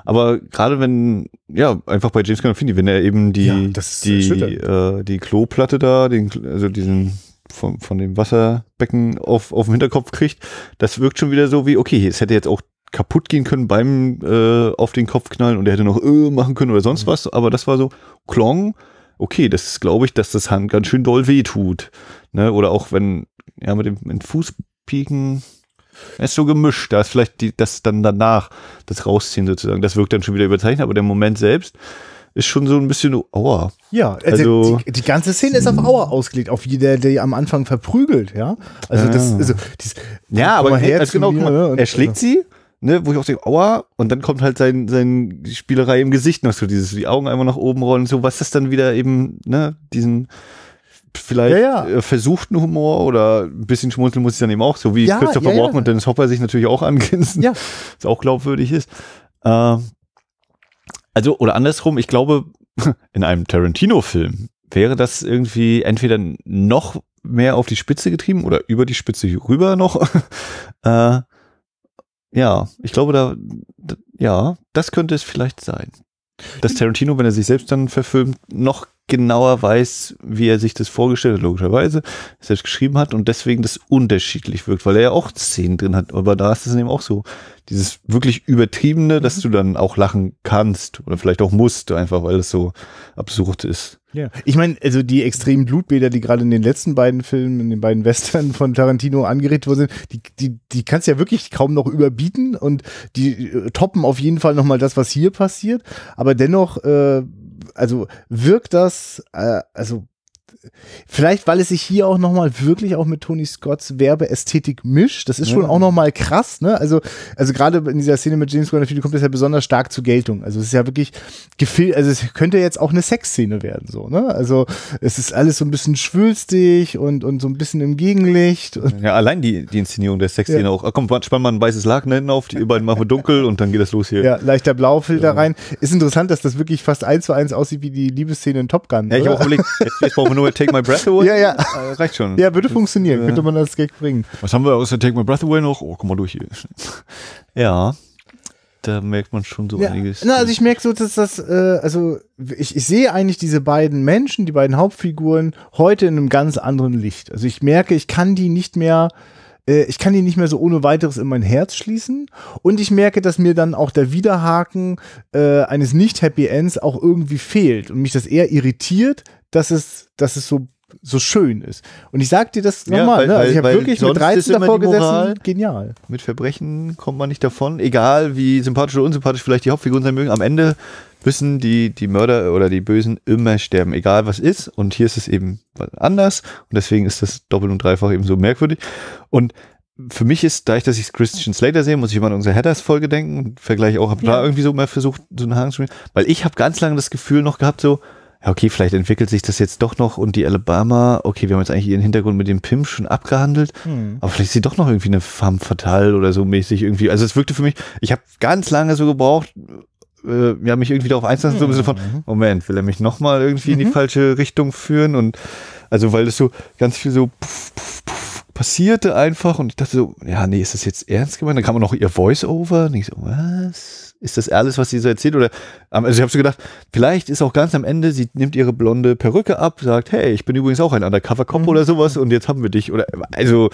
Aber gerade wenn, ja, einfach bei James Gandolfini, wenn er eben die, ja, die, äh, die Kloplatte da, den, also diesen von, von dem Wasserbecken auf, auf dem Hinterkopf kriegt, das wirkt schon wieder so wie, okay, es hätte jetzt auch kaputt gehen können beim äh, auf den Kopf knallen und er hätte noch äh, machen können oder sonst mhm. was, aber das war so Klong. Okay, das glaube ich, dass das Hand ganz schön doll weh tut. Ne? Oder auch wenn, ja, mit dem mit Fußpieken, ist so gemischt. Da ist vielleicht die, das dann danach, das Rausziehen sozusagen, das wirkt dann schon wieder überzeichnet, aber der Moment selbst ist schon so ein bisschen aua. Ja, also, also die, die, ganze Szene ist auf Aua ausgelegt, auf wie der, der am Anfang verprügelt, ja. Also das, also dies, ja, aber her also genau, mir, er schlägt sie ne, wo ich auch denke, aua, und dann kommt halt sein, sein Spielerei im Gesicht noch so, dieses, die Augen einmal nach oben rollen, so, was das dann wieder eben, ne, diesen vielleicht ja, ja. Äh, versuchten Humor oder ein bisschen schmunzeln muss ich dann eben auch, so wie ja, Christopher ja, Walken und Dennis Hopper sich natürlich auch *laughs* angrinsen, ja. was auch glaubwürdig ist. Äh, also, oder andersrum, ich glaube, *laughs* in einem Tarantino-Film wäre das irgendwie entweder noch mehr auf die Spitze getrieben oder über die Spitze rüber noch. *laughs* äh, ja, ich glaube, da, da, ja, das könnte es vielleicht sein. Dass Tarantino, wenn er sich selbst dann verfilmt, noch genauer weiß, wie er sich das vorgestellt hat, logischerweise, selbst geschrieben hat und deswegen das unterschiedlich wirkt, weil er ja auch Szenen drin hat. Aber da ist es eben auch so, dieses wirklich übertriebene, dass mhm. du dann auch lachen kannst oder vielleicht auch musst, einfach weil es so absurd ist. Ja, ich meine, also die extremen Blutbäder, die gerade in den letzten beiden Filmen, in den beiden Western von Tarantino angeregt worden sind, die, die, die kannst du ja wirklich kaum noch überbieten und die äh, toppen auf jeden Fall nochmal das, was hier passiert. Aber dennoch, äh, also wirkt das, äh, also Vielleicht, weil es sich hier auch nochmal wirklich auch mit Tony Scotts Werbeästhetik mischt. Das ist schon ja. auch nochmal krass, ne? Also, also gerade in dieser Szene mit James Gandolfini kommt das ja besonders stark zur Geltung. Also es ist ja wirklich gefilmt, also es könnte jetzt auch eine Sexszene werden, so, ne? Also es ist alles so ein bisschen schwülstig und, und so ein bisschen im Gegenlicht. Ja, allein die, die Inszenierung der Sexszene ja. auch. Ach, komm, spann mal ein weißes Laken hinten auf, die beiden machen wir dunkel und dann geht das los hier. Ja, leichter Blaufilter ja. rein. Ist interessant, dass das wirklich fast eins zu eins aussieht wie die Liebesszene in Top Gun. Ja, ich habe auch überlegt, jetzt, jetzt brauchen wir *laughs* nur Take My Breath Away. Ja, ja. Äh, reicht schon. Ja, würde funktionieren. Könnte man das Gag bringen. Was haben wir außer Take My Breath Away noch? Oh, komm mal durch hier. ja. Da merkt man schon so ja. einiges. Na, also ich merke so, dass das, äh, also ich, ich sehe eigentlich diese beiden Menschen, die beiden Hauptfiguren, heute in einem ganz anderen Licht. Also ich merke, ich kann die nicht mehr äh, ich kann die nicht mehr so ohne weiteres in mein Herz schließen. Und ich merke, dass mir dann auch der Widerhaken äh, eines Nicht-Happy Ends auch irgendwie fehlt und mich das eher irritiert, dass es, dass es so so schön ist. Und ich sag dir das nochmal, ja, ne? also ich habe wirklich mit 13 davor gesessen, genial. Mit Verbrechen kommt man nicht davon, egal wie sympathisch oder unsympathisch vielleicht die Hauptfiguren sein mögen. Am Ende müssen die, die Mörder oder die Bösen immer sterben, egal was ist. Und hier ist es eben anders. Und deswegen ist das doppelt und dreifach eben so merkwürdig. Und für mich ist, da ich, dass ich Christian Slater sehe, muss ich immer an unsere Headers-Folge denken und vergleiche auch, habe ja. da irgendwie so mal versucht, so einen Haken zu spielen. Weil ich habe ganz lange das Gefühl noch gehabt, so, ja, okay, vielleicht entwickelt sich das jetzt doch noch und die Alabama, okay, wir haben jetzt eigentlich ihren Hintergrund mit dem Pim schon abgehandelt, hm. aber vielleicht ist sie doch noch irgendwie eine femme fatale oder so mäßig irgendwie. Also es wirkte für mich, ich habe ganz lange so gebraucht, äh, ja, mich irgendwie darauf einzulassen, so ein bisschen von, mhm. Moment, will er mich nochmal irgendwie mhm. in die mhm. falsche Richtung führen und also weil es so ganz viel so puff, puff, puff, passierte einfach und ich dachte so, ja, nee, ist das jetzt ernst gemeint? Dann kam auch noch ihr Voice-Over und ich so, was? Ist das alles, was sie so erzählt? Oder also ich habe so gedacht, vielleicht ist auch ganz am Ende, sie nimmt ihre blonde Perücke ab, sagt, hey, ich bin übrigens auch ein Undercover-Cop mhm. oder sowas und jetzt haben wir dich. Oder also,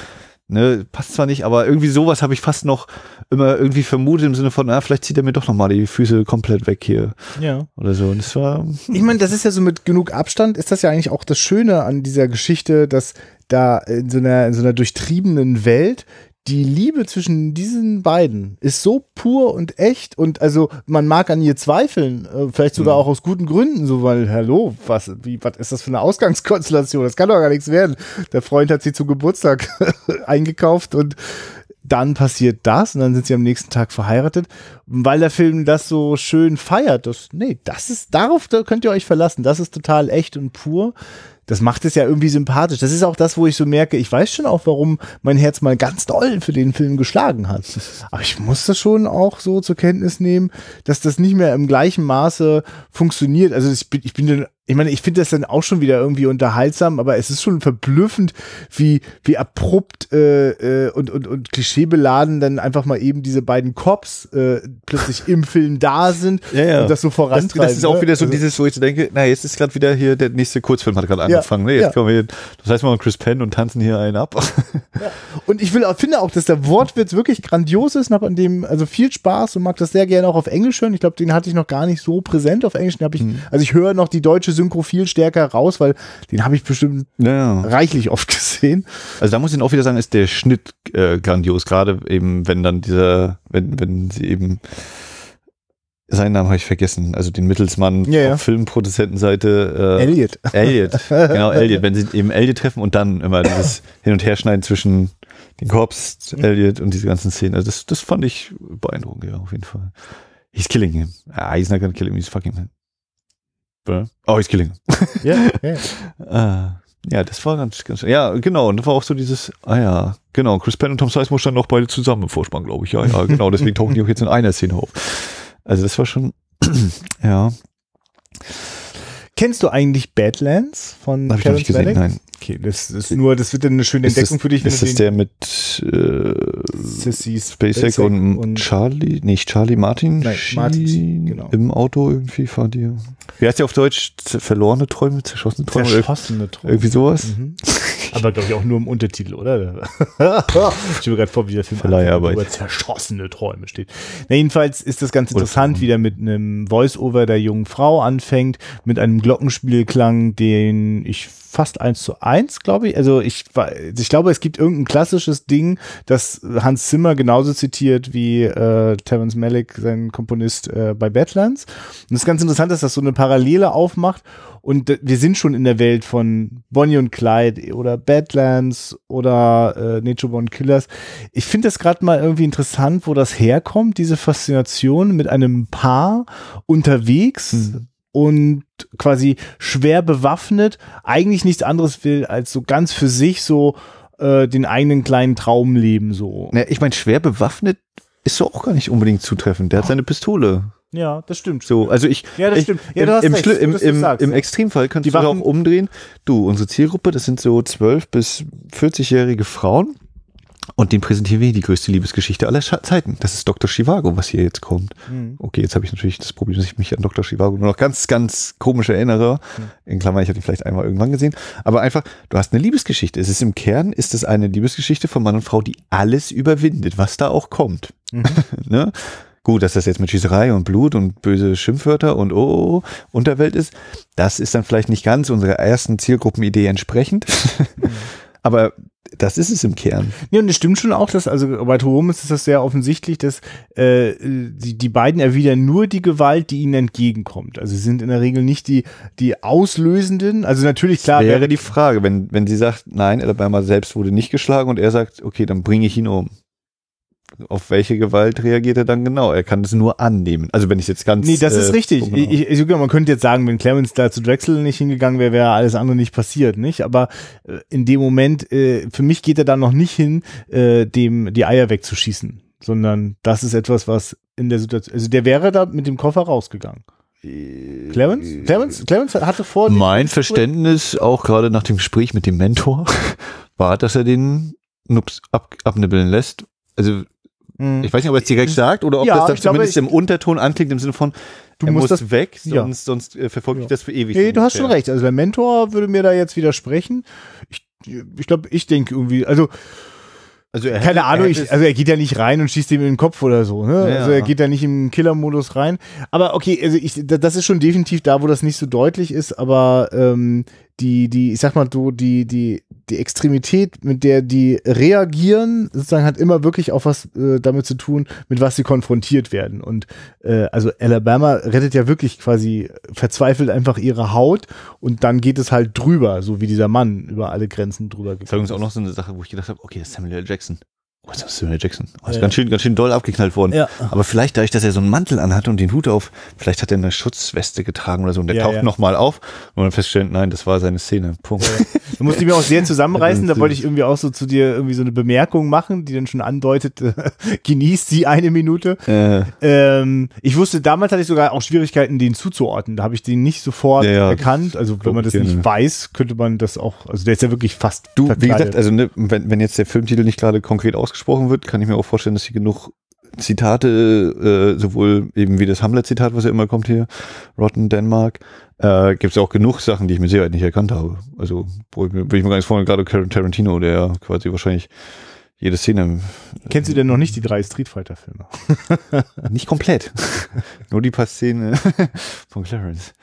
ne, passt zwar nicht, aber irgendwie sowas habe ich fast noch immer irgendwie vermutet im Sinne von, na, vielleicht zieht er mir doch nochmal die Füße komplett weg hier. Ja. Oder so. Und das war. Ich meine, das ist ja so mit genug Abstand, ist das ja eigentlich auch das Schöne an dieser Geschichte, dass da in so einer, in so einer durchtriebenen Welt die Liebe zwischen diesen beiden ist so pur und echt und also man mag an ihr zweifeln, äh, vielleicht sogar Mhm. auch aus guten Gründen, so weil, hallo, was, wie, was ist das für eine Ausgangskonstellation? Das kann doch gar nichts werden. Der Freund hat sie zu Geburtstag *laughs* eingekauft und dann passiert das und dann sind sie am nächsten Tag verheiratet, weil der Film das so schön feiert. Das, nee, das ist, darauf da könnt ihr euch verlassen. Das ist total echt und pur. Das macht es ja irgendwie sympathisch. Das ist auch das, wo ich so merke, ich weiß schon auch, warum mein Herz mal ganz doll für den Film geschlagen hat. Aber ich muss das schon auch so zur Kenntnis nehmen, dass das nicht mehr im gleichen Maße funktioniert. Also ich bin, ich bin dann ich meine, ich finde das dann auch schon wieder irgendwie unterhaltsam, aber es ist schon verblüffend, wie, wie abrupt äh, äh, und, und, und klischeebeladen dann einfach mal eben diese beiden Cops äh, plötzlich im *laughs* Film da sind Ja, ja. und das so Das, vorantreiben. das ist auch ne? wieder so Also- dieses, wo ich so denke, na, jetzt ist gerade wieder hier, der nächste Kurzfilm hat gerade angefangen. Ne? Jetzt ja. kommen wir hier, das heißt mal Chris Penn und tanzen hier einen ab. Und ich will finde auch, dass der Wortwitz wirklich grandios ist, und hab an dem also viel Spaß und mag das sehr gerne auch auf Englisch hören. Ich glaube, den hatte ich noch gar nicht so präsent auf Englisch. Den hab ich, Also ich höre noch die deutsche Synchro viel stärker raus, weil den habe ich bestimmt ja. reichlich oft *laughs* gesehen. Also da muss ich auch wieder sagen, ist der Schnitt äh, grandios, gerade eben, wenn dann dieser, wenn, wenn sie eben seinen Namen habe ich vergessen, also den Mittelsmann Ja, ja. auf Filmproduzentenseite äh, Elliot. Elliot. *laughs* genau, Elliot, wenn sie eben Elliot treffen und dann immer dieses Hin- und Herschneiden zwischen den Korps, Elliot und diese ganzen Szenen. Also das, das fand ich beeindruckend, ja, auf jeden Fall. He's killing him. Ah, he's not gonna kill him, he's fucking him. Äh? Oh, killing him. *laughs* ja, ja. *laughs* Ah, ja, das war ganz, ganz, ja, genau, und das war auch so dieses, ah ja, genau, Chris Penn und Tom Sizemore standen auch beide zusammen im Vorspann, glaube ich, ja, ja, genau, deswegen tauchen die auch jetzt in einer Szene auf. Also das war schon, *clears throat* ja, Kennst du eigentlich Badlands von habe ich noch nicht gesehen, Terrence Malick? nein. Okay, das ist nur, das wird dann eine schöne Ist Entdeckung das, für dich, ist das den der mit äh, Sissy SpaceX und, Charlie, nicht Charlie Martin, Nein, Martin, genau. im Auto irgendwie fahren die. Wie heißt der auf Deutsch? Verlorene Träume, zerschossene Träume? Zerschossene Träume. Irgendwie sowas? Mhm. *laughs* Aber glaube ich auch nur im Untertitel, oder? *laughs* ich mir gerade vor, wie der Film Verleiharbeit. über zerschossene Träume steht. Na, jedenfalls ist das ganz interessant, wie der mit einem Voice-Over der jungen Frau anfängt, mit einem Glockenspielklang, den ich fast eins zu eins, glaube ich. Also ich, ich glaube, es gibt irgendein klassisches Ding, das Hans Zimmer genauso zitiert wie äh, Terrence Malick, sein Komponist äh, bei Badlands. Und das ist ganz interessant, dass das so eine Parallele aufmacht. Und wir sind schon in der Welt von Bonnie und Clyde oder Badlands oder äh, Nature Born Killers. Ich finde das gerade mal irgendwie interessant, wo das herkommt, diese Faszination mit einem Paar unterwegs Mhm. Und quasi schwer bewaffnet, eigentlich nichts anderes will, als so ganz für sich so äh, den eigenen kleinen Traum leben so. Na, ich meine, schwer bewaffnet ist so auch gar nicht unbedingt zutreffend. Der hat seine Pistole. Ja, das stimmt. So, also ich. Ja, das ich, stimmt. Ja, im, recht, im, im, im ja. Extremfall Die könntest du auch Waffen- umdrehen. Du, unsere Zielgruppe, das sind so 12 bis 40-jährige Frauen. Und den präsentieren wir die größte Liebesgeschichte aller Zeiten. Das ist Dr. Chivago, was hier jetzt kommt. Mhm. Okay, jetzt habe ich natürlich das Problem, dass ich mich an Dr. Chivago nur noch ganz, ganz komisch erinnere. In Klammern, ich hatte ihn vielleicht einmal irgendwann gesehen. Aber einfach, du hast eine Liebesgeschichte. Es ist im Kern, ist es eine Liebesgeschichte von Mann und Frau, die alles überwindet, was da auch kommt. *laughs* ne? Gut, dass das jetzt mit Schießerei und Blut und böse Schimpfwörter und oh, oh, oh, Unterwelt ist, das ist dann vielleicht nicht ganz unserer ersten Zielgruppenidee entsprechend. *laughs* Aber das ist es im Kern. Ja, und es stimmt schon auch, dass, also bei Romans ist das sehr offensichtlich, dass äh, die, die beiden erwidern nur die Gewalt, die ihnen entgegenkommt. Also sie sind in der Regel nicht die, die Auslösenden. Also natürlich, klar, wäre wäre die Frage, wenn, wenn sie sagt, nein, Alabama selbst wurde nicht geschlagen und er sagt, okay, dann bringe ich ihn um. Auf welche Gewalt reagiert er dann genau? Er kann es nur annehmen. Also wenn ich jetzt ganz. Nee, das ist äh, richtig. genau. Ich, ich, man könnte jetzt sagen, wenn Clarence da zu Drexel nicht hingegangen wäre, wäre alles andere nicht passiert, nicht? Aber äh, in dem Moment, äh, für mich geht er da noch nicht hin, äh, dem die Eier wegzuschießen, sondern das ist etwas, was in der Situation, also der wäre da mit dem Koffer rausgegangen. Clarence? Clarence, Clarence hatte vor. mein Verständnis, auch gerade nach dem Gespräch mit dem Mentor, *laughs* war, dass er den Nups ab, abnibbeln lässt. Also Mhm. ich weiß nicht, ob er es direkt sagt oder ob Ja, das dann glaube, zumindest ich- im Unterton anklingt, im Sinne von, Du er musst muss das- weg, ja. sonst, sonst äh, verfolge ich Ja. das für ewig. Nee, du hast schon recht. Also der Mentor würde mir da jetzt widersprechen. Ich, ich glaube, ich denke irgendwie, also Also er keine hätte- Ahnung, er ich, also er geht ja nicht rein und schießt ihm in den Kopf oder so, ne? Ja. Also er geht da nicht im Killer-Modus rein. Aber okay, also ich, da- das ist schon definitiv da, wo das nicht so deutlich ist, aber ähm, die, die, ich sag mal so, die, die, die Extremität, mit der die reagieren, sozusagen hat immer wirklich auch was äh, damit zu tun, mit was sie konfrontiert werden. Und äh, also Alabama rettet ja wirklich quasi verzweifelt einfach ihre Haut und dann geht es halt drüber, so wie dieser Mann über alle Grenzen drüber geht. Das ist übrigens auch noch so eine Sache, wo ich gedacht habe, okay, das ist Samuel L. Jackson. Oh, ist das Samuel Jackson. Oh, ist ja. ganz schön, ganz schön doll abgeknallt worden. Ja. Aber vielleicht dadurch, dass er so einen Mantel anhat und den Hut auf, vielleicht hat er eine Schutzweste getragen oder so und der ja, taucht ja. nochmal auf und man feststellt, nein, das war seine Szene. Punkt. Ja. Du musst dich mir auch sehr zusammenreißen, *laughs* da wollte ich irgendwie auch so zu dir irgendwie so eine Bemerkung machen, die dann schon andeutet, *laughs* genießt sie eine Minute. Äh. Ähm, ich wusste, damals hatte ich sogar auch Schwierigkeiten, den zuzuordnen. Da habe ich den nicht sofort erkannt. Also wenn man das nicht ne. weiß, könnte man das auch, also der ist ja wirklich fast Du, verkleidet. wie gesagt, also ne, wenn, wenn jetzt der Filmtitel nicht gerade konkret aus ausgesprochen wird, kann ich mir auch vorstellen, dass hier genug Zitate, äh, sowohl eben wie das Hamlet-Zitat, was ja immer kommt hier, Rotten Denmark, äh, gibt es auch genug Sachen, die ich mir sehr weit nicht erkannt habe. Also, wo ich mir, bin ich mir gar nicht vorstellen, gerade Tarantino, der quasi wahrscheinlich jede Szene. Kennst du denn noch nicht die drei Street Fighter Filme? *laughs* nicht komplett. *laughs* Nur die paar Szenen *laughs* von Clarence.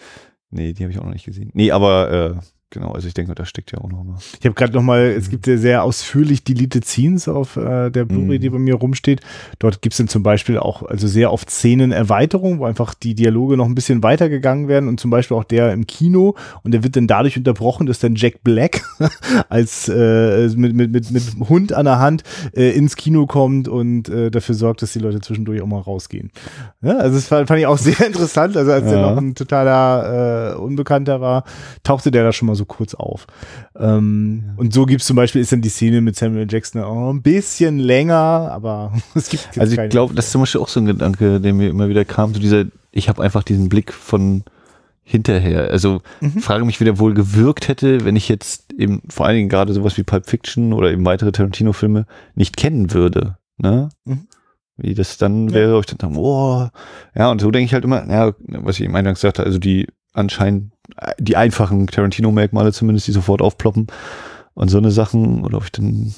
Nee, die habe ich auch noch nicht gesehen. Nee, aber äh, Genau, also ich denke, da steckt ja auch noch mal. Ich habe gerade noch mal, es gibt ja sehr ausführlich Deleted Scenes auf äh, der Blu-ray, die bei mir rumsteht. Dort gibt es dann zum Beispiel auch also sehr oft Szenenerweiterung, wo einfach die Dialoge noch ein bisschen weitergegangen werden und zum Beispiel auch der im Kino und der wird dann dadurch unterbrochen, dass dann Jack Black *laughs* als äh, mit, mit, mit, mit Hund an der Hand äh, ins Kino kommt und äh, dafür sorgt, dass die Leute zwischendurch auch mal rausgehen. Ja, also das fand, fand ich auch *laughs* sehr interessant. Also als ja. der noch ein totaler äh, Unbekannter war, tauchte der da schon mal so kurz auf. Ähm, ja. Und so gibt es zum Beispiel, ist dann die Szene mit Samuel Jackson auch ein bisschen länger, aber *laughs* es gibt Also ich glaube, das ist zum Beispiel auch so ein Gedanke, der mir immer wieder kam, so dieser, ich habe einfach diesen Blick von hinterher. Also mhm. frage mich, wie der wohl gewirkt hätte, wenn ich jetzt eben vor allen Dingen gerade sowas wie Pulp Fiction oder eben weitere Tarantino-Filme nicht kennen würde. Ne? Mhm. Wie das dann ja. wäre, ich dann, oh, ja, und so denke ich halt immer, ja, was ich im Eingangs sagte, also die anscheinend die einfachen Tarantino-Merkmale zumindest, die sofort aufploppen. Und so eine Sachen, oder ob ich dann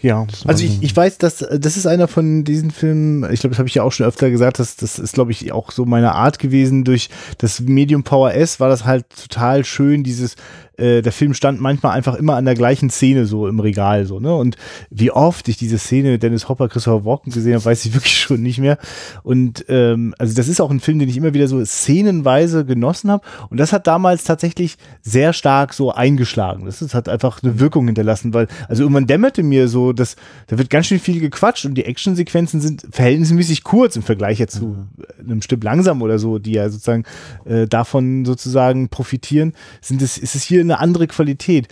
ja, also ich, ich weiß, dass das ist einer von diesen Filmen, ich glaube, das habe ich ja auch schon öfter gesagt, dass das ist, glaube ich, auch so meine Art gewesen. Durch das Medium Power S war das halt total schön, dieses äh, der Film stand manchmal einfach immer an der gleichen Szene so im Regal so, ne? Und wie oft ich diese Szene mit Dennis Hopper, Christopher Walken gesehen habe, weiß ich *laughs* wirklich schon nicht mehr. Und ähm, also das ist auch ein Film, den ich immer wieder so szenenweise genossen habe. Und das hat damals tatsächlich sehr stark so eingeschlagen. Das, das hat einfach eine Wirkung hinterlassen, weil also irgendwann dämmerte mir so, dass da wird ganz schön viel gequatscht und die Actionsequenzen sind verhältnismäßig kurz im Vergleich jetzt zu mhm. einem Stück langsam oder so, die ja sozusagen äh, davon sozusagen profitieren. Sind es ist es hier eine andere Qualität.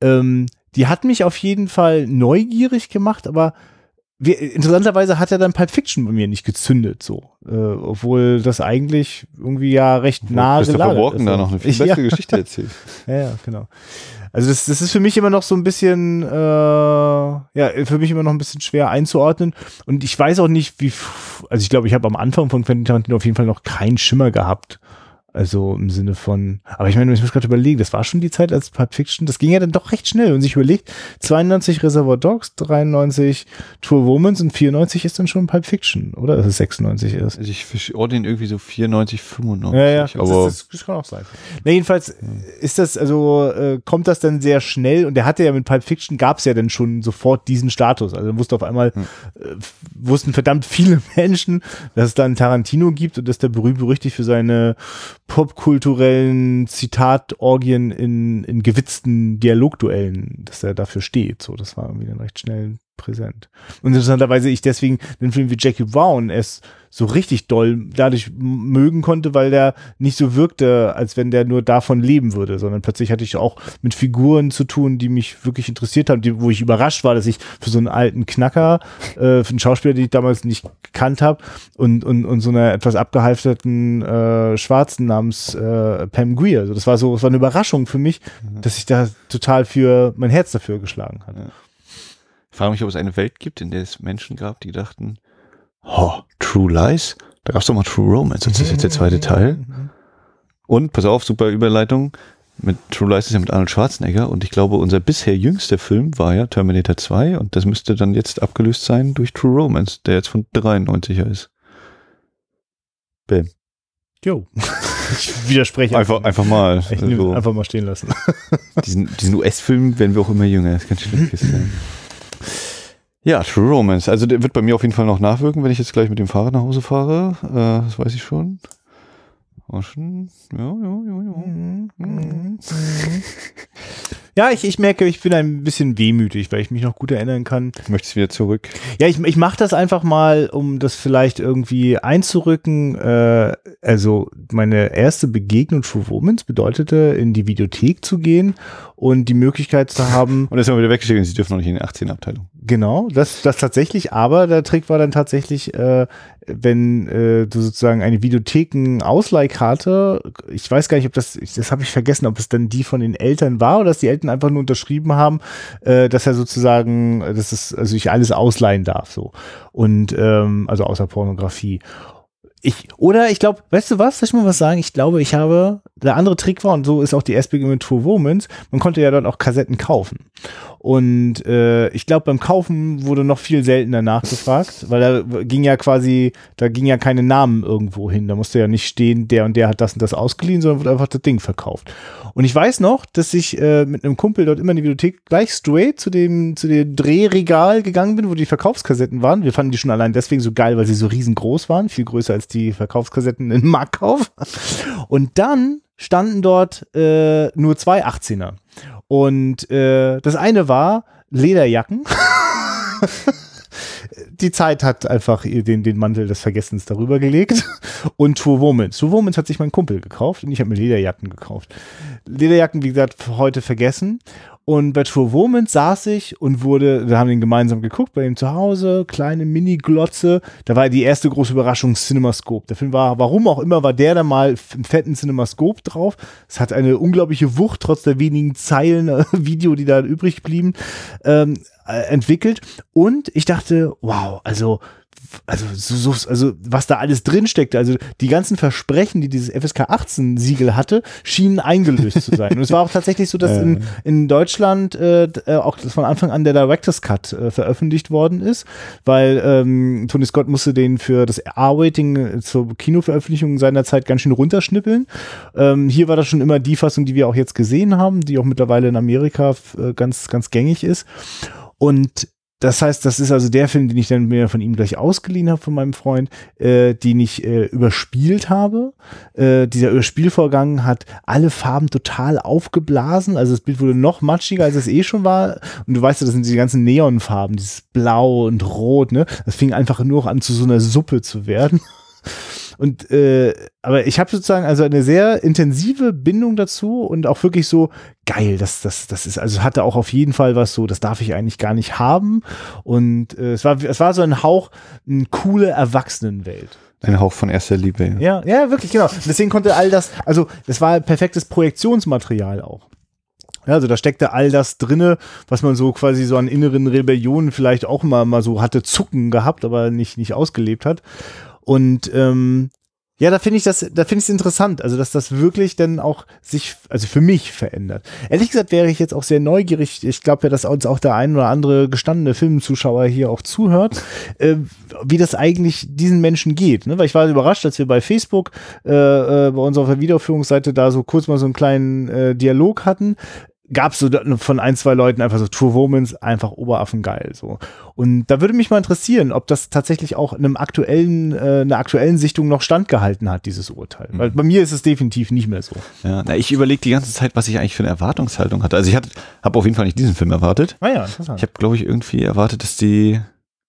Ähm, die hat mich auf jeden Fall neugierig gemacht, aber wir, interessanterweise hat er dann Pulp Fiction bei mir nicht gezündet, so. Äh, obwohl das eigentlich irgendwie ja recht obwohl nah Christopher Walken da noch eine viel bessere *laughs* ja. Geschichte erzählt. *laughs* ja, ja, genau. Also das, das ist für mich immer noch so ein bisschen, äh, ja, für mich immer noch ein bisschen schwer einzuordnen. Und ich weiß auch nicht, wie, also ich glaube, ich habe am Anfang von Quentin Tarantino auf jeden Fall noch keinen Schimmer gehabt, also im Sinne von, aber ich meine, ich muss gerade überlegen, das war schon die Zeit als Pulp Fiction, das ging ja dann doch recht schnell und sich überlegt, 92 Reservoir Dogs, 93 Tour Womans und 94 ist dann schon Pulp Fiction, oder? Dass es 96 ist. Also ich ordne ihn irgendwie so 94, 95. Ja, ja, aber das, das, das kann auch sein. Na, jedenfalls ist das, also äh, kommt das dann sehr schnell und der hatte ja mit Pulp Fiction gab es ja dann schon sofort diesen Status. Also wusste auf einmal, hm. äh, wussten verdammt viele *laughs* Menschen, dass es da einen Tarantino gibt und dass der berühmt-berüchtigt für seine popkulturellen Zitatorgien in, in gewitzten Dialogduellen, dass er dafür steht. So, das war irgendwie dann recht schnell präsent. Und interessanterweise ich deswegen den Film wie Jackie Brown erst so richtig doll dadurch mögen konnte, weil der nicht so wirkte, als wenn der nur davon leben würde, sondern plötzlich hatte ich auch mit Figuren zu tun, die mich wirklich interessiert haben, die, wo ich überrascht war, dass ich für so einen alten Knacker, äh, für einen Schauspieler, den ich damals nicht gekannt habe, und, und, und so einer etwas abgehalfterten äh, Schwarzen namens äh, Pam Greer. Also das war so, das war eine Überraschung für mich, mhm. dass ich da total für mein Herz dafür geschlagen hatte. Ja. Ich frage mich, ob es eine Welt gibt, in der es Menschen gab, die dachten, oh, True Lies? Da gab es doch mal True Romance. Das ist jetzt der zweite Teil. Und, pass auf, super Überleitung. Mit True Lies ist ja mit Arnold Schwarzenegger und ich glaube, unser bisher jüngster Film war ja Terminator 2 und das müsste dann jetzt abgelöst sein durch True Romance, der jetzt von 93er ist. Bam. Jo. Ich widerspreche. Einfach, einfach mal. Also, einfach mal stehen lassen. *laughs* diesen diesen US-Film werden wir auch immer jünger. Das ist ganz Kiste. Ja, True Romance. Also der wird bei mir auf jeden Fall noch nachwirken, wenn ich jetzt gleich mit dem Fahrrad nach Hause fahre. Äh, das weiß ich schon. Schon. Ja, ja, ja, ja. *laughs* Ja, ich, ich merke, ich bin ein bisschen wehmütig, weil ich mich noch gut erinnern kann. Ich möchte es wieder zurück. Ja, ich, ich mache das einfach mal, um das vielleicht irgendwie einzurücken. Äh, also meine erste Begegnung True Womans bedeutete, in die Videothek zu gehen und die Möglichkeit zu haben, Und jetzt haben wir wieder weggeschickt sie dürfen noch nicht in die 18 Abteilung. Genau, das, das tatsächlich, aber der Trick war dann tatsächlich, äh, wenn äh, du sozusagen eine Videotheken-Ausleihkarte, ich weiß gar nicht, ob das, das habe ich vergessen, ob es dann die von den Eltern war oder dass die Eltern einfach nur unterschrieben haben, äh, dass er sozusagen, dass es, also alles ausleihen darf, so. Und ähm, also außer Pornografie. Ich, oder ich glaube, weißt du was, soll ich mal was sagen? Ich glaube, ich habe, der andere Trick war, und so ist auch die mit True Womans, man konnte ja dort auch Kassetten kaufen. Und äh, ich glaube, beim Kaufen wurde noch viel seltener nachgefragt, weil da ging ja quasi, da ging ja keine Namen irgendwo hin. Da musste ja nicht stehen, der und der hat das und das ausgeliehen, sondern wurde einfach das Ding verkauft. Und ich weiß noch, dass ich äh, mit einem Kumpel dort immer in die Bibliothek gleich straight zu dem, zu dem Drehregal gegangen bin, wo die Verkaufskassetten waren. Wir fanden die schon allein deswegen so geil, weil sie so riesengroß waren, viel größer als die Verkaufskassetten in Marktkauf. Und dann standen dort äh, nur zwei 18er. Und äh, das eine war Lederjacken. *laughs* Die Zeit hat einfach den, den Mantel des Vergessens darüber gelegt. Und True Womans. True Womans hat sich mein Kumpel gekauft und ich habe mir Lederjacken gekauft. Lederjacken, wie gesagt, heute vergessen. Und bei True Womans saß ich und wurde, wir haben den gemeinsam geguckt, bei ihm zu Hause, kleine Mini-Glotze. Da war die erste große Überraschung Cinemascope. Der Film war, warum auch immer, war der da mal im fetten Cinemascope drauf. Es hat eine unglaubliche Wucht, trotz der wenigen Zeilen *laughs* Video, die da übrig blieben, ähm, äh, entwickelt. Und ich dachte, wow, also also, so, so, also was da alles drin steckte, also die ganzen Versprechen, die dieses FSK 18 Siegel hatte, schienen eingelöst zu sein. Und es war auch tatsächlich so, dass *laughs* in, in Deutschland äh, äh, auch von Anfang an der Director's Cut äh, veröffentlicht worden ist, weil ähm, Tony Scott musste den für das R-Rating äh, zur Kinoveröffentlichung seiner Zeit ganz schön runterschnippeln. Ähm, hier war das schon immer die Fassung, die wir auch jetzt gesehen haben, die auch mittlerweile in Amerika äh, ganz, ganz gängig ist. Und das heißt, das ist also der Film, den ich dann mir von ihm gleich ausgeliehen habe, von meinem Freund, äh, den ich äh, überspielt habe. Äh, dieser Überspielvorgang hat alle Farben total aufgeblasen. Also das Bild wurde noch matschiger, als es eh schon war. Und du weißt ja, das sind die ganzen Neonfarben, dieses Blau und Rot, ne? Das fing einfach nur an, zu so einer Suppe zu werden. Und äh, aber ich habe sozusagen also eine sehr intensive Bindung dazu und auch wirklich so geil, das das das ist also hatte auch auf jeden Fall was so, das darf ich eigentlich gar nicht haben und äh, es war es war so ein Hauch eine coole Erwachsenenwelt. Ein Hauch von erster Liebe. Ja. Ja, ja, wirklich genau. Und deswegen konnte all das, also es war perfektes Projektionsmaterial auch. Ja, also da steckte all das drinne, was man so quasi so an inneren Rebellionen vielleicht auch mal, mal so hatte Zucken gehabt, aber nicht, nicht ausgelebt hat. Und ähm, ja, da finde ich das, da finde ich es interessant, also dass das wirklich dann auch sich, also für mich verändert. Ehrlich gesagt wäre ich jetzt auch sehr neugierig. Ich glaube ja, dass uns auch der ein oder andere gestandene Filmzuschauer hier auch zuhört, äh, wie das eigentlich diesen Menschen geht. Ne? Weil ich war überrascht, als wir bei Facebook äh, äh, bei uns auf der Wiederaufführungsseite da so kurz mal so einen kleinen äh, Dialog hatten gab es so von ein, zwei Leuten einfach so True Womans, einfach Oberaffengeil. So. Und da würde mich mal interessieren, ob das tatsächlich auch in einem aktuellen, äh, einer aktuellen Sichtung noch standgehalten hat, dieses Urteil. Weil bei mir ist es definitiv nicht mehr so. Ja, na, ich überlege die ganze Zeit, was ich eigentlich für eine Erwartungshaltung hatte. Also ich habe auf jeden Fall nicht diesen Film erwartet. Ah ja, interessant. Ich habe, glaube ich, irgendwie erwartet, dass die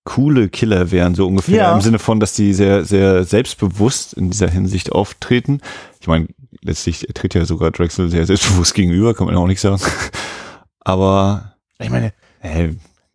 coole Killer wären, so ungefähr. Ja. Im Sinne von, dass die sehr, sehr selbstbewusst in dieser Hinsicht auftreten. Ich meine, letztlich tritt ja sogar Drexel sehr selbstbewusst gegenüber, kann man auch nicht sagen. *laughs* Aber ich meine, äh,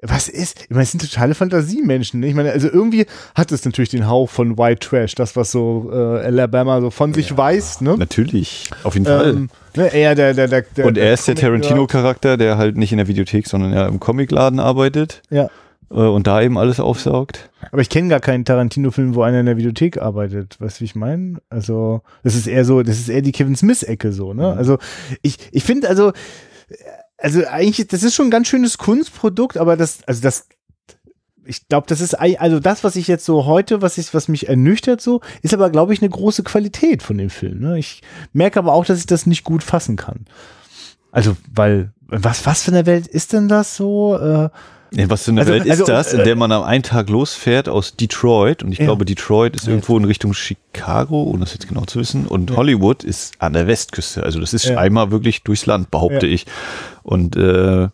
was ist? Ich meine, es sind totale Fantasiemenschen. Ne? Ich meine, also irgendwie hat es natürlich den Hauch von White Trash, das, was so äh, Alabama so von sich weiß, ne? natürlich, auf jeden Fall. Ähm, ne, er, der, der, der, Und er ist der. Tarantino-Charakter, der halt nicht in der Videothek, sondern ja im Comicladen arbeitet Ja. Äh, und da eben alles aufsaugt. Aber ich kenne gar keinen Tarantino-Film, wo einer in der Videothek arbeitet. Weißt du, wie ich meine? Also, das ist eher so, das ist eher die Kevin Smith-Ecke so, ne? Also, ich, ich finde, also, also eigentlich, das ist schon ein ganz schönes Kunstprodukt, aber das, also das, ich glaube, das ist also das, was ich jetzt so heute, was ich, was mich ernüchtert so, ist aber, glaube ich, eine große Qualität von dem Film. Ne? Ich merke aber auch, dass ich das nicht gut fassen kann. Also, weil, was, was für eine Welt ist denn das so? Äh, Ja, was für eine Also- Welt ist also, das, in der man am einen Tag losfährt aus Detroit und ich Ja. glaube, Detroit ist irgendwo in Richtung Chicago, um das jetzt genau zu wissen, und Hollywood ist an der Westküste. Also das ist Ja. einmal wirklich durchs Land, behaupte Ja. ich. Und äh,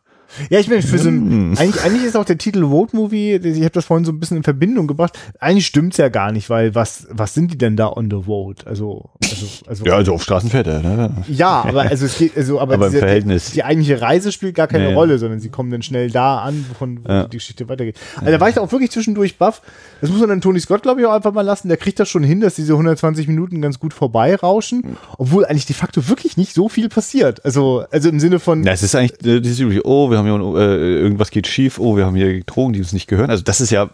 Ja, ich meine, für so ein, eigentlich, eigentlich ist auch der Titel Road Movie, ich habe das vorhin so ein bisschen in Verbindung gebracht. Eigentlich stimmt's ja gar nicht, weil was, was sind die denn da on the road? Also, also, also ja, also auf Straßen fährt er. Ne? Ja, aber also es geht, also aber, Aber im diese, Verhältnis. die eigentliche Reise spielt gar keine Nee. Rolle, sondern sie kommen dann schnell da an, wovon wo Ja. die Geschichte weitergeht. Also da war ich auch wirklich zwischendurch baff. Das muss man dann Tony Scott, glaube ich, auch einfach mal lassen. Der kriegt das schon hin, dass diese 120 Minuten ganz gut vorbeirauschen, obwohl eigentlich de facto wirklich nicht so viel passiert. Also, also im Sinne von, Ja, es ist eigentlich äh, dieses übliche, oh, wir haben hier äh, irgendwas geht schief, oh, wir haben hier Drogen, die uns nicht gehören. Also das ist ja,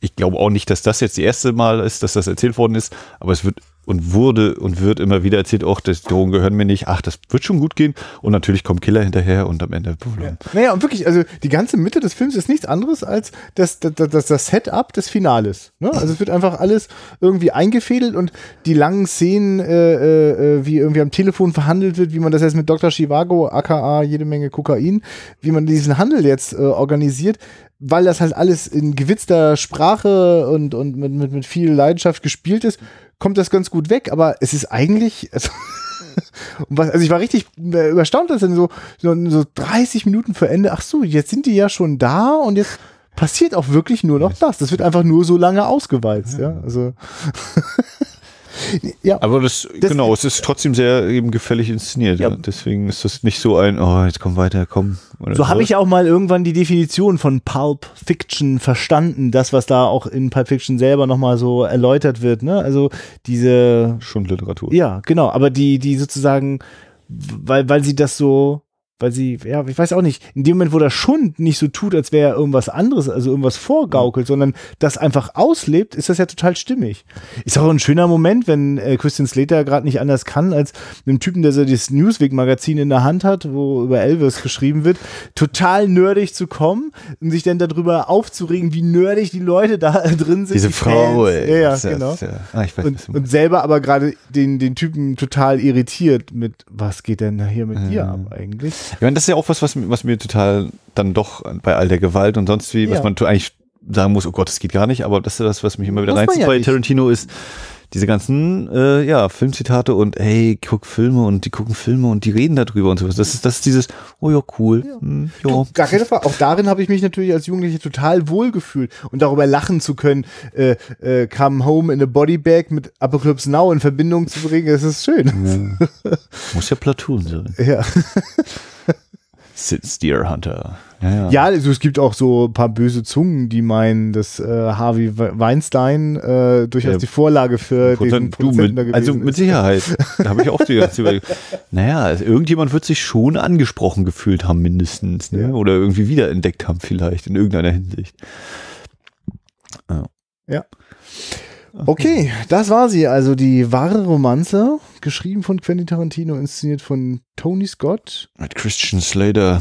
ich glaube auch nicht, dass das jetzt die erste Mal ist, dass das erzählt worden ist, aber es wird und wurde und wird immer wieder erzählt, auch das Drogen gehören mir nicht, ach, das wird schon gut gehen und natürlich kommt Killer hinterher und am Ende blum. naja, und wirklich, also die ganze Mitte des Films ist nichts anderes als das, das, das, das Setup des Finales. Ne? Also es wird einfach alles irgendwie eingefädelt und die langen Szenen, äh, äh, wie irgendwie am Telefon verhandelt wird, wie man das jetzt mit Dr. Chivago, aka jede Menge Kokain, wie man diesen Handel jetzt äh, organisiert, weil das halt alles in gewitzter Sprache und, und mit, mit, mit viel Leidenschaft gespielt ist, kommt das ganz gut weg, aber es ist eigentlich, also, *laughs* was, also ich war richtig äh, überstaunt, dass dann so, so, so 30 Minuten vor Ende, ach so, jetzt sind die ja schon da und jetzt passiert auch wirklich nur noch das. Das wird einfach nur so lange ausgewalzt, ja. Also *laughs* ja, Aber das, Das- genau, es ist trotzdem sehr eben gefällig inszeniert. Ja. Ja. Deswegen ist das nicht so ein, oh, jetzt komm weiter, komm. oder so habe ich auch mal irgendwann die Definition von Pulp Fiction verstanden, das was da auch in Pulp Fiction selber nochmal so erläutert wird, ne? Also diese schon Literatur. Ja, genau, aber die, die sozusagen, weil, weil sie das so, weil sie, ja, ich weiß auch nicht, in dem Moment, wo der Schund nicht so tut, als wäre er irgendwas anderes, also irgendwas vorgaukelt, sondern das einfach auslebt, ist das ja total stimmig. Ist auch ein schöner Moment, wenn äh, Christian Slater gerade nicht anders kann, als einem Typen, der so das Newsweek-Magazin in der Hand hat, wo über Elvis geschrieben wird, total nerdig zu kommen und sich dann darüber aufzuregen, wie nerdig die Leute da *laughs* drin sind. Diese die Frau, Fans. ey. Ja, ja, genau ist ja- ah, ich weiß, und, und selber aber gerade den, den Typen total irritiert mit, was geht denn da hier mit dir ab eigentlich? Ich meine, das ist ja auch was, was, was mir total dann doch bei all der Gewalt und sonst wie, was Ja. man eigentlich sagen muss, oh Gott, das geht gar nicht, aber das ist das, was mich immer wieder man reinzieht ja bei nicht. Tarantino ist diese ganzen äh, ja, Filmzitate und hey, guck Filme und die gucken Filme und die reden darüber und sowas. Das ist, das ist dieses, oh ja, cool. Hm, ja. Du, gar keine Frage. Auch darin habe ich mich natürlich als Jugendliche total wohl gefühlt und darüber lachen zu können, äh, äh, Come Home in a Body Bag mit Apocalypse Now in Verbindung zu bringen, das ist schön. Muss ja Platoon sein. Ja, *laughs* Sitz Deer Hunter. Ja, ja. ja also es gibt auch so ein paar böse Zungen, die meinen, dass äh, Harvey We- Weinstein äh, durchaus Ja. die Vorlage für du, Produzenten da mit, also mit. Sicherheit. Da habe ich auch die *laughs* ganze. Naja, also irgendjemand wird sich schon angesprochen gefühlt haben, mindestens. Ne? Ja. Oder irgendwie wiederentdeckt haben, vielleicht, in irgendeiner Hinsicht. Okay, das war sie. Also die wahre Romanze, geschrieben von Quentin Tarantino, inszeniert von Tony Scott. Mit Christian Slater,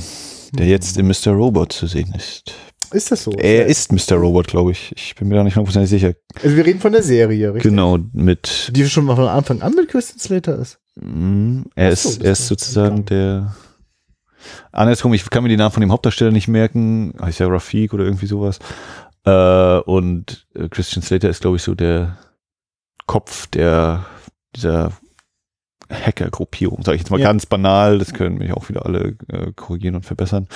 der jetzt in Mr. Robot zu sehen ist. Ist das so? Er ist Mr. Robot, glaube ich. Ich bin mir da nicht hundertprozentig sicher. Also wir reden von der Serie, richtig? Genau, mit. Die schon mal von Anfang an mit Christian Slater ist. Mm, Er Ach so, ist, er ist sozusagen der. Andersrum, ich kann mir die Namen von dem Hauptdarsteller nicht merken. Heißt ja Rafik oder irgendwie sowas. Äh, und äh, Christian Slater ist, glaube ich, so der Kopf der dieser Hacker-Gruppierung, sage ich jetzt mal Ja. ganz banal. Das können mich auch wieder alle äh, korrigieren und verbessern.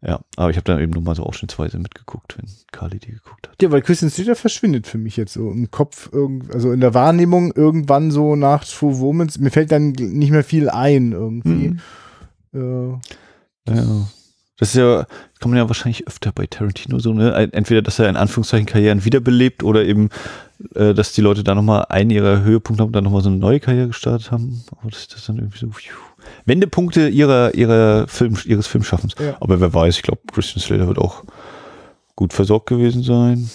Ja, aber ich habe dann eben nur mal so ausschnittsweise mitgeguckt, wenn Carly die geguckt hat. Ja, weil Christian Slater verschwindet für mich jetzt so im Kopf, also in der Wahrnehmung irgendwann so nach True Womans. Mir fällt dann nicht mehr viel ein irgendwie. Mhm. Äh, Ja. Das ist ja, kann man ja wahrscheinlich öfter bei Tarantino so, ne? Entweder, dass er in Anführungszeichen Karrieren wiederbelebt oder eben, äh, dass die Leute da nochmal einen ihrer Höhepunkte haben und dann nochmal so eine neue Karriere gestartet haben. Aber das ist das dann irgendwie so, pfiuh. Wendepunkte ihrer, ihrer Film, ihres Filmschaffens. Ja. Aber wer weiß, ich glaube, Christian Slater wird auch gut versorgt gewesen sein.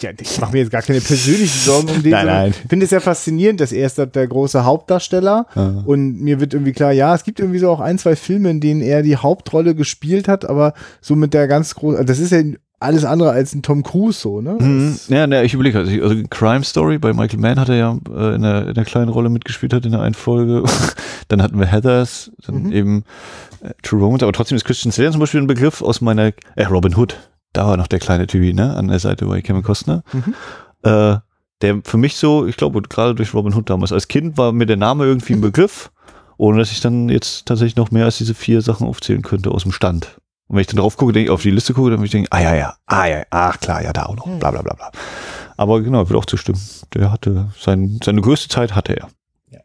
Ja, ich mache mir jetzt gar keine persönlichen Sorgen um den. *laughs* Nein, nein. Ich finde es ja faszinierend, dass er ist der große Hauptdarsteller. Ja. Und mir wird irgendwie klar, ja, es gibt irgendwie so auch ein, zwei Filme, in denen er die Hauptrolle gespielt hat, aber so mit der ganz großen, das ist ja alles andere als ein Tom Cruise so, ne? Mhm. Ja, ne, ich überlege, also, also Crime Story bei Michael Mann hat er ja äh, in, einer, in einer kleinen Rolle mitgespielt hat in der einen Folge. *laughs* dann hatten wir Heathers, dann Mhm. eben äh, True Romance, aber trotzdem ist Christian Slater zum Beispiel ein Begriff aus meiner, äh, Robin Hood, da war noch der kleine Typi, ne, an der Seite bei Kevin Costner. Mhm. Äh, der für mich so, ich glaube, gerade durch Robin Hood damals, als Kind war mir der Name irgendwie ein Begriff, *laughs* ohne dass ich dann jetzt tatsächlich noch mehr als diese vier Sachen aufzählen könnte aus dem Stand. Und wenn ich dann drauf gucke, denke ich, auf die Liste gucke, dann würde ich denken, ah ja, ja, ah ja, ach klar, ja, da auch noch, bla bla bla bla. Aber genau, ich würde auch zustimmen. Der hatte, sein, seine größte Zeit hatte er. Ja.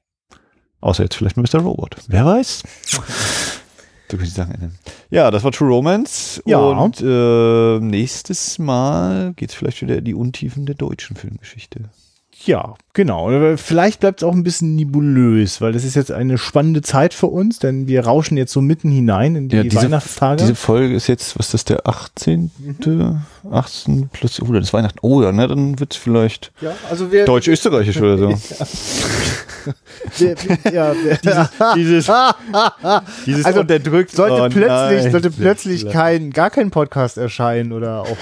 Außer jetzt vielleicht Mr. Robot. Wer weiß? Du kannst die Sachen ändern. Ja, das war True Romance. Ja. Und äh, nächstes Mal geht es vielleicht wieder in die Untiefen der deutschen Filmgeschichte. Ja, genau. Vielleicht bleibt es auch ein bisschen nebulös, weil das ist jetzt eine spannende Zeit für uns, denn wir rauschen jetzt so mitten hinein in die Ja, diese- Weihnachtstage. Diese Folge ist jetzt, was ist das, der 18. 18 plus, oh, das ist Weihnachten. Oh ja, ne, dann wird es vielleicht ja, also wir, deutsch-österreichisch oder so. *laughs* wir, wir ja, wir, *laughs* Dieses, dieses Also, unterdrückt. sollte Oh plötzlich, nein. sollte plötzlich kein, gar kein Podcast erscheinen oder auch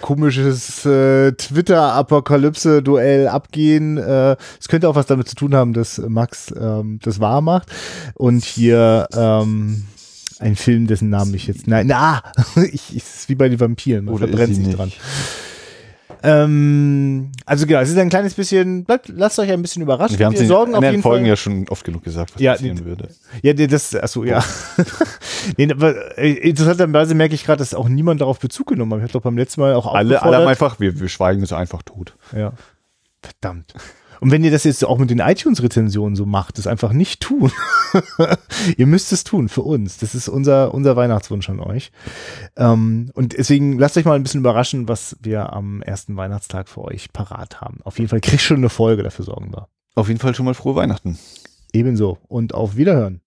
komisches äh, Twitter-Apokalypse-Duell abgehen. Äh, Es könnte auch was damit zu tun haben, dass Max ähm, das wahr macht und hier ähm, ein Film, dessen Namen ich jetzt, nein, na, *laughs* ich, ich, es ist wie bei den Vampiren, man Oder verbrennt sich nicht? dran. Ähm, also genau, es ist ein kleines bisschen, bleibt, lasst euch ein bisschen überraschen. Wir haben es in sorgen auf anderen jeden Folgen Fall. ja schon oft genug gesagt, was Ja, passieren würde. Ja, das, achso, ja. *laughs* nee, aber äh, interessanterweise merke ich gerade, dass auch niemand darauf Bezug genommen hat. Ich habe doch beim letzten Mal auch Alle, alle haben einfach, wir, wir schweigen es einfach tot. Ja. Verdammt. Und wenn ihr das jetzt auch mit den iTunes-Rezensionen so macht, das einfach nicht tun. *laughs* ihr müsst es tun für uns. Das ist unser, unser Weihnachtswunsch an euch. Ähm, und deswegen lasst euch mal ein bisschen überraschen, was wir am ersten Weihnachtstag für euch parat haben. Auf jeden Fall kriegst schon eine Folge, dafür sorgen wir. Auf jeden Fall schon mal frohe Weihnachten. Ebenso. Und auf Wiederhören.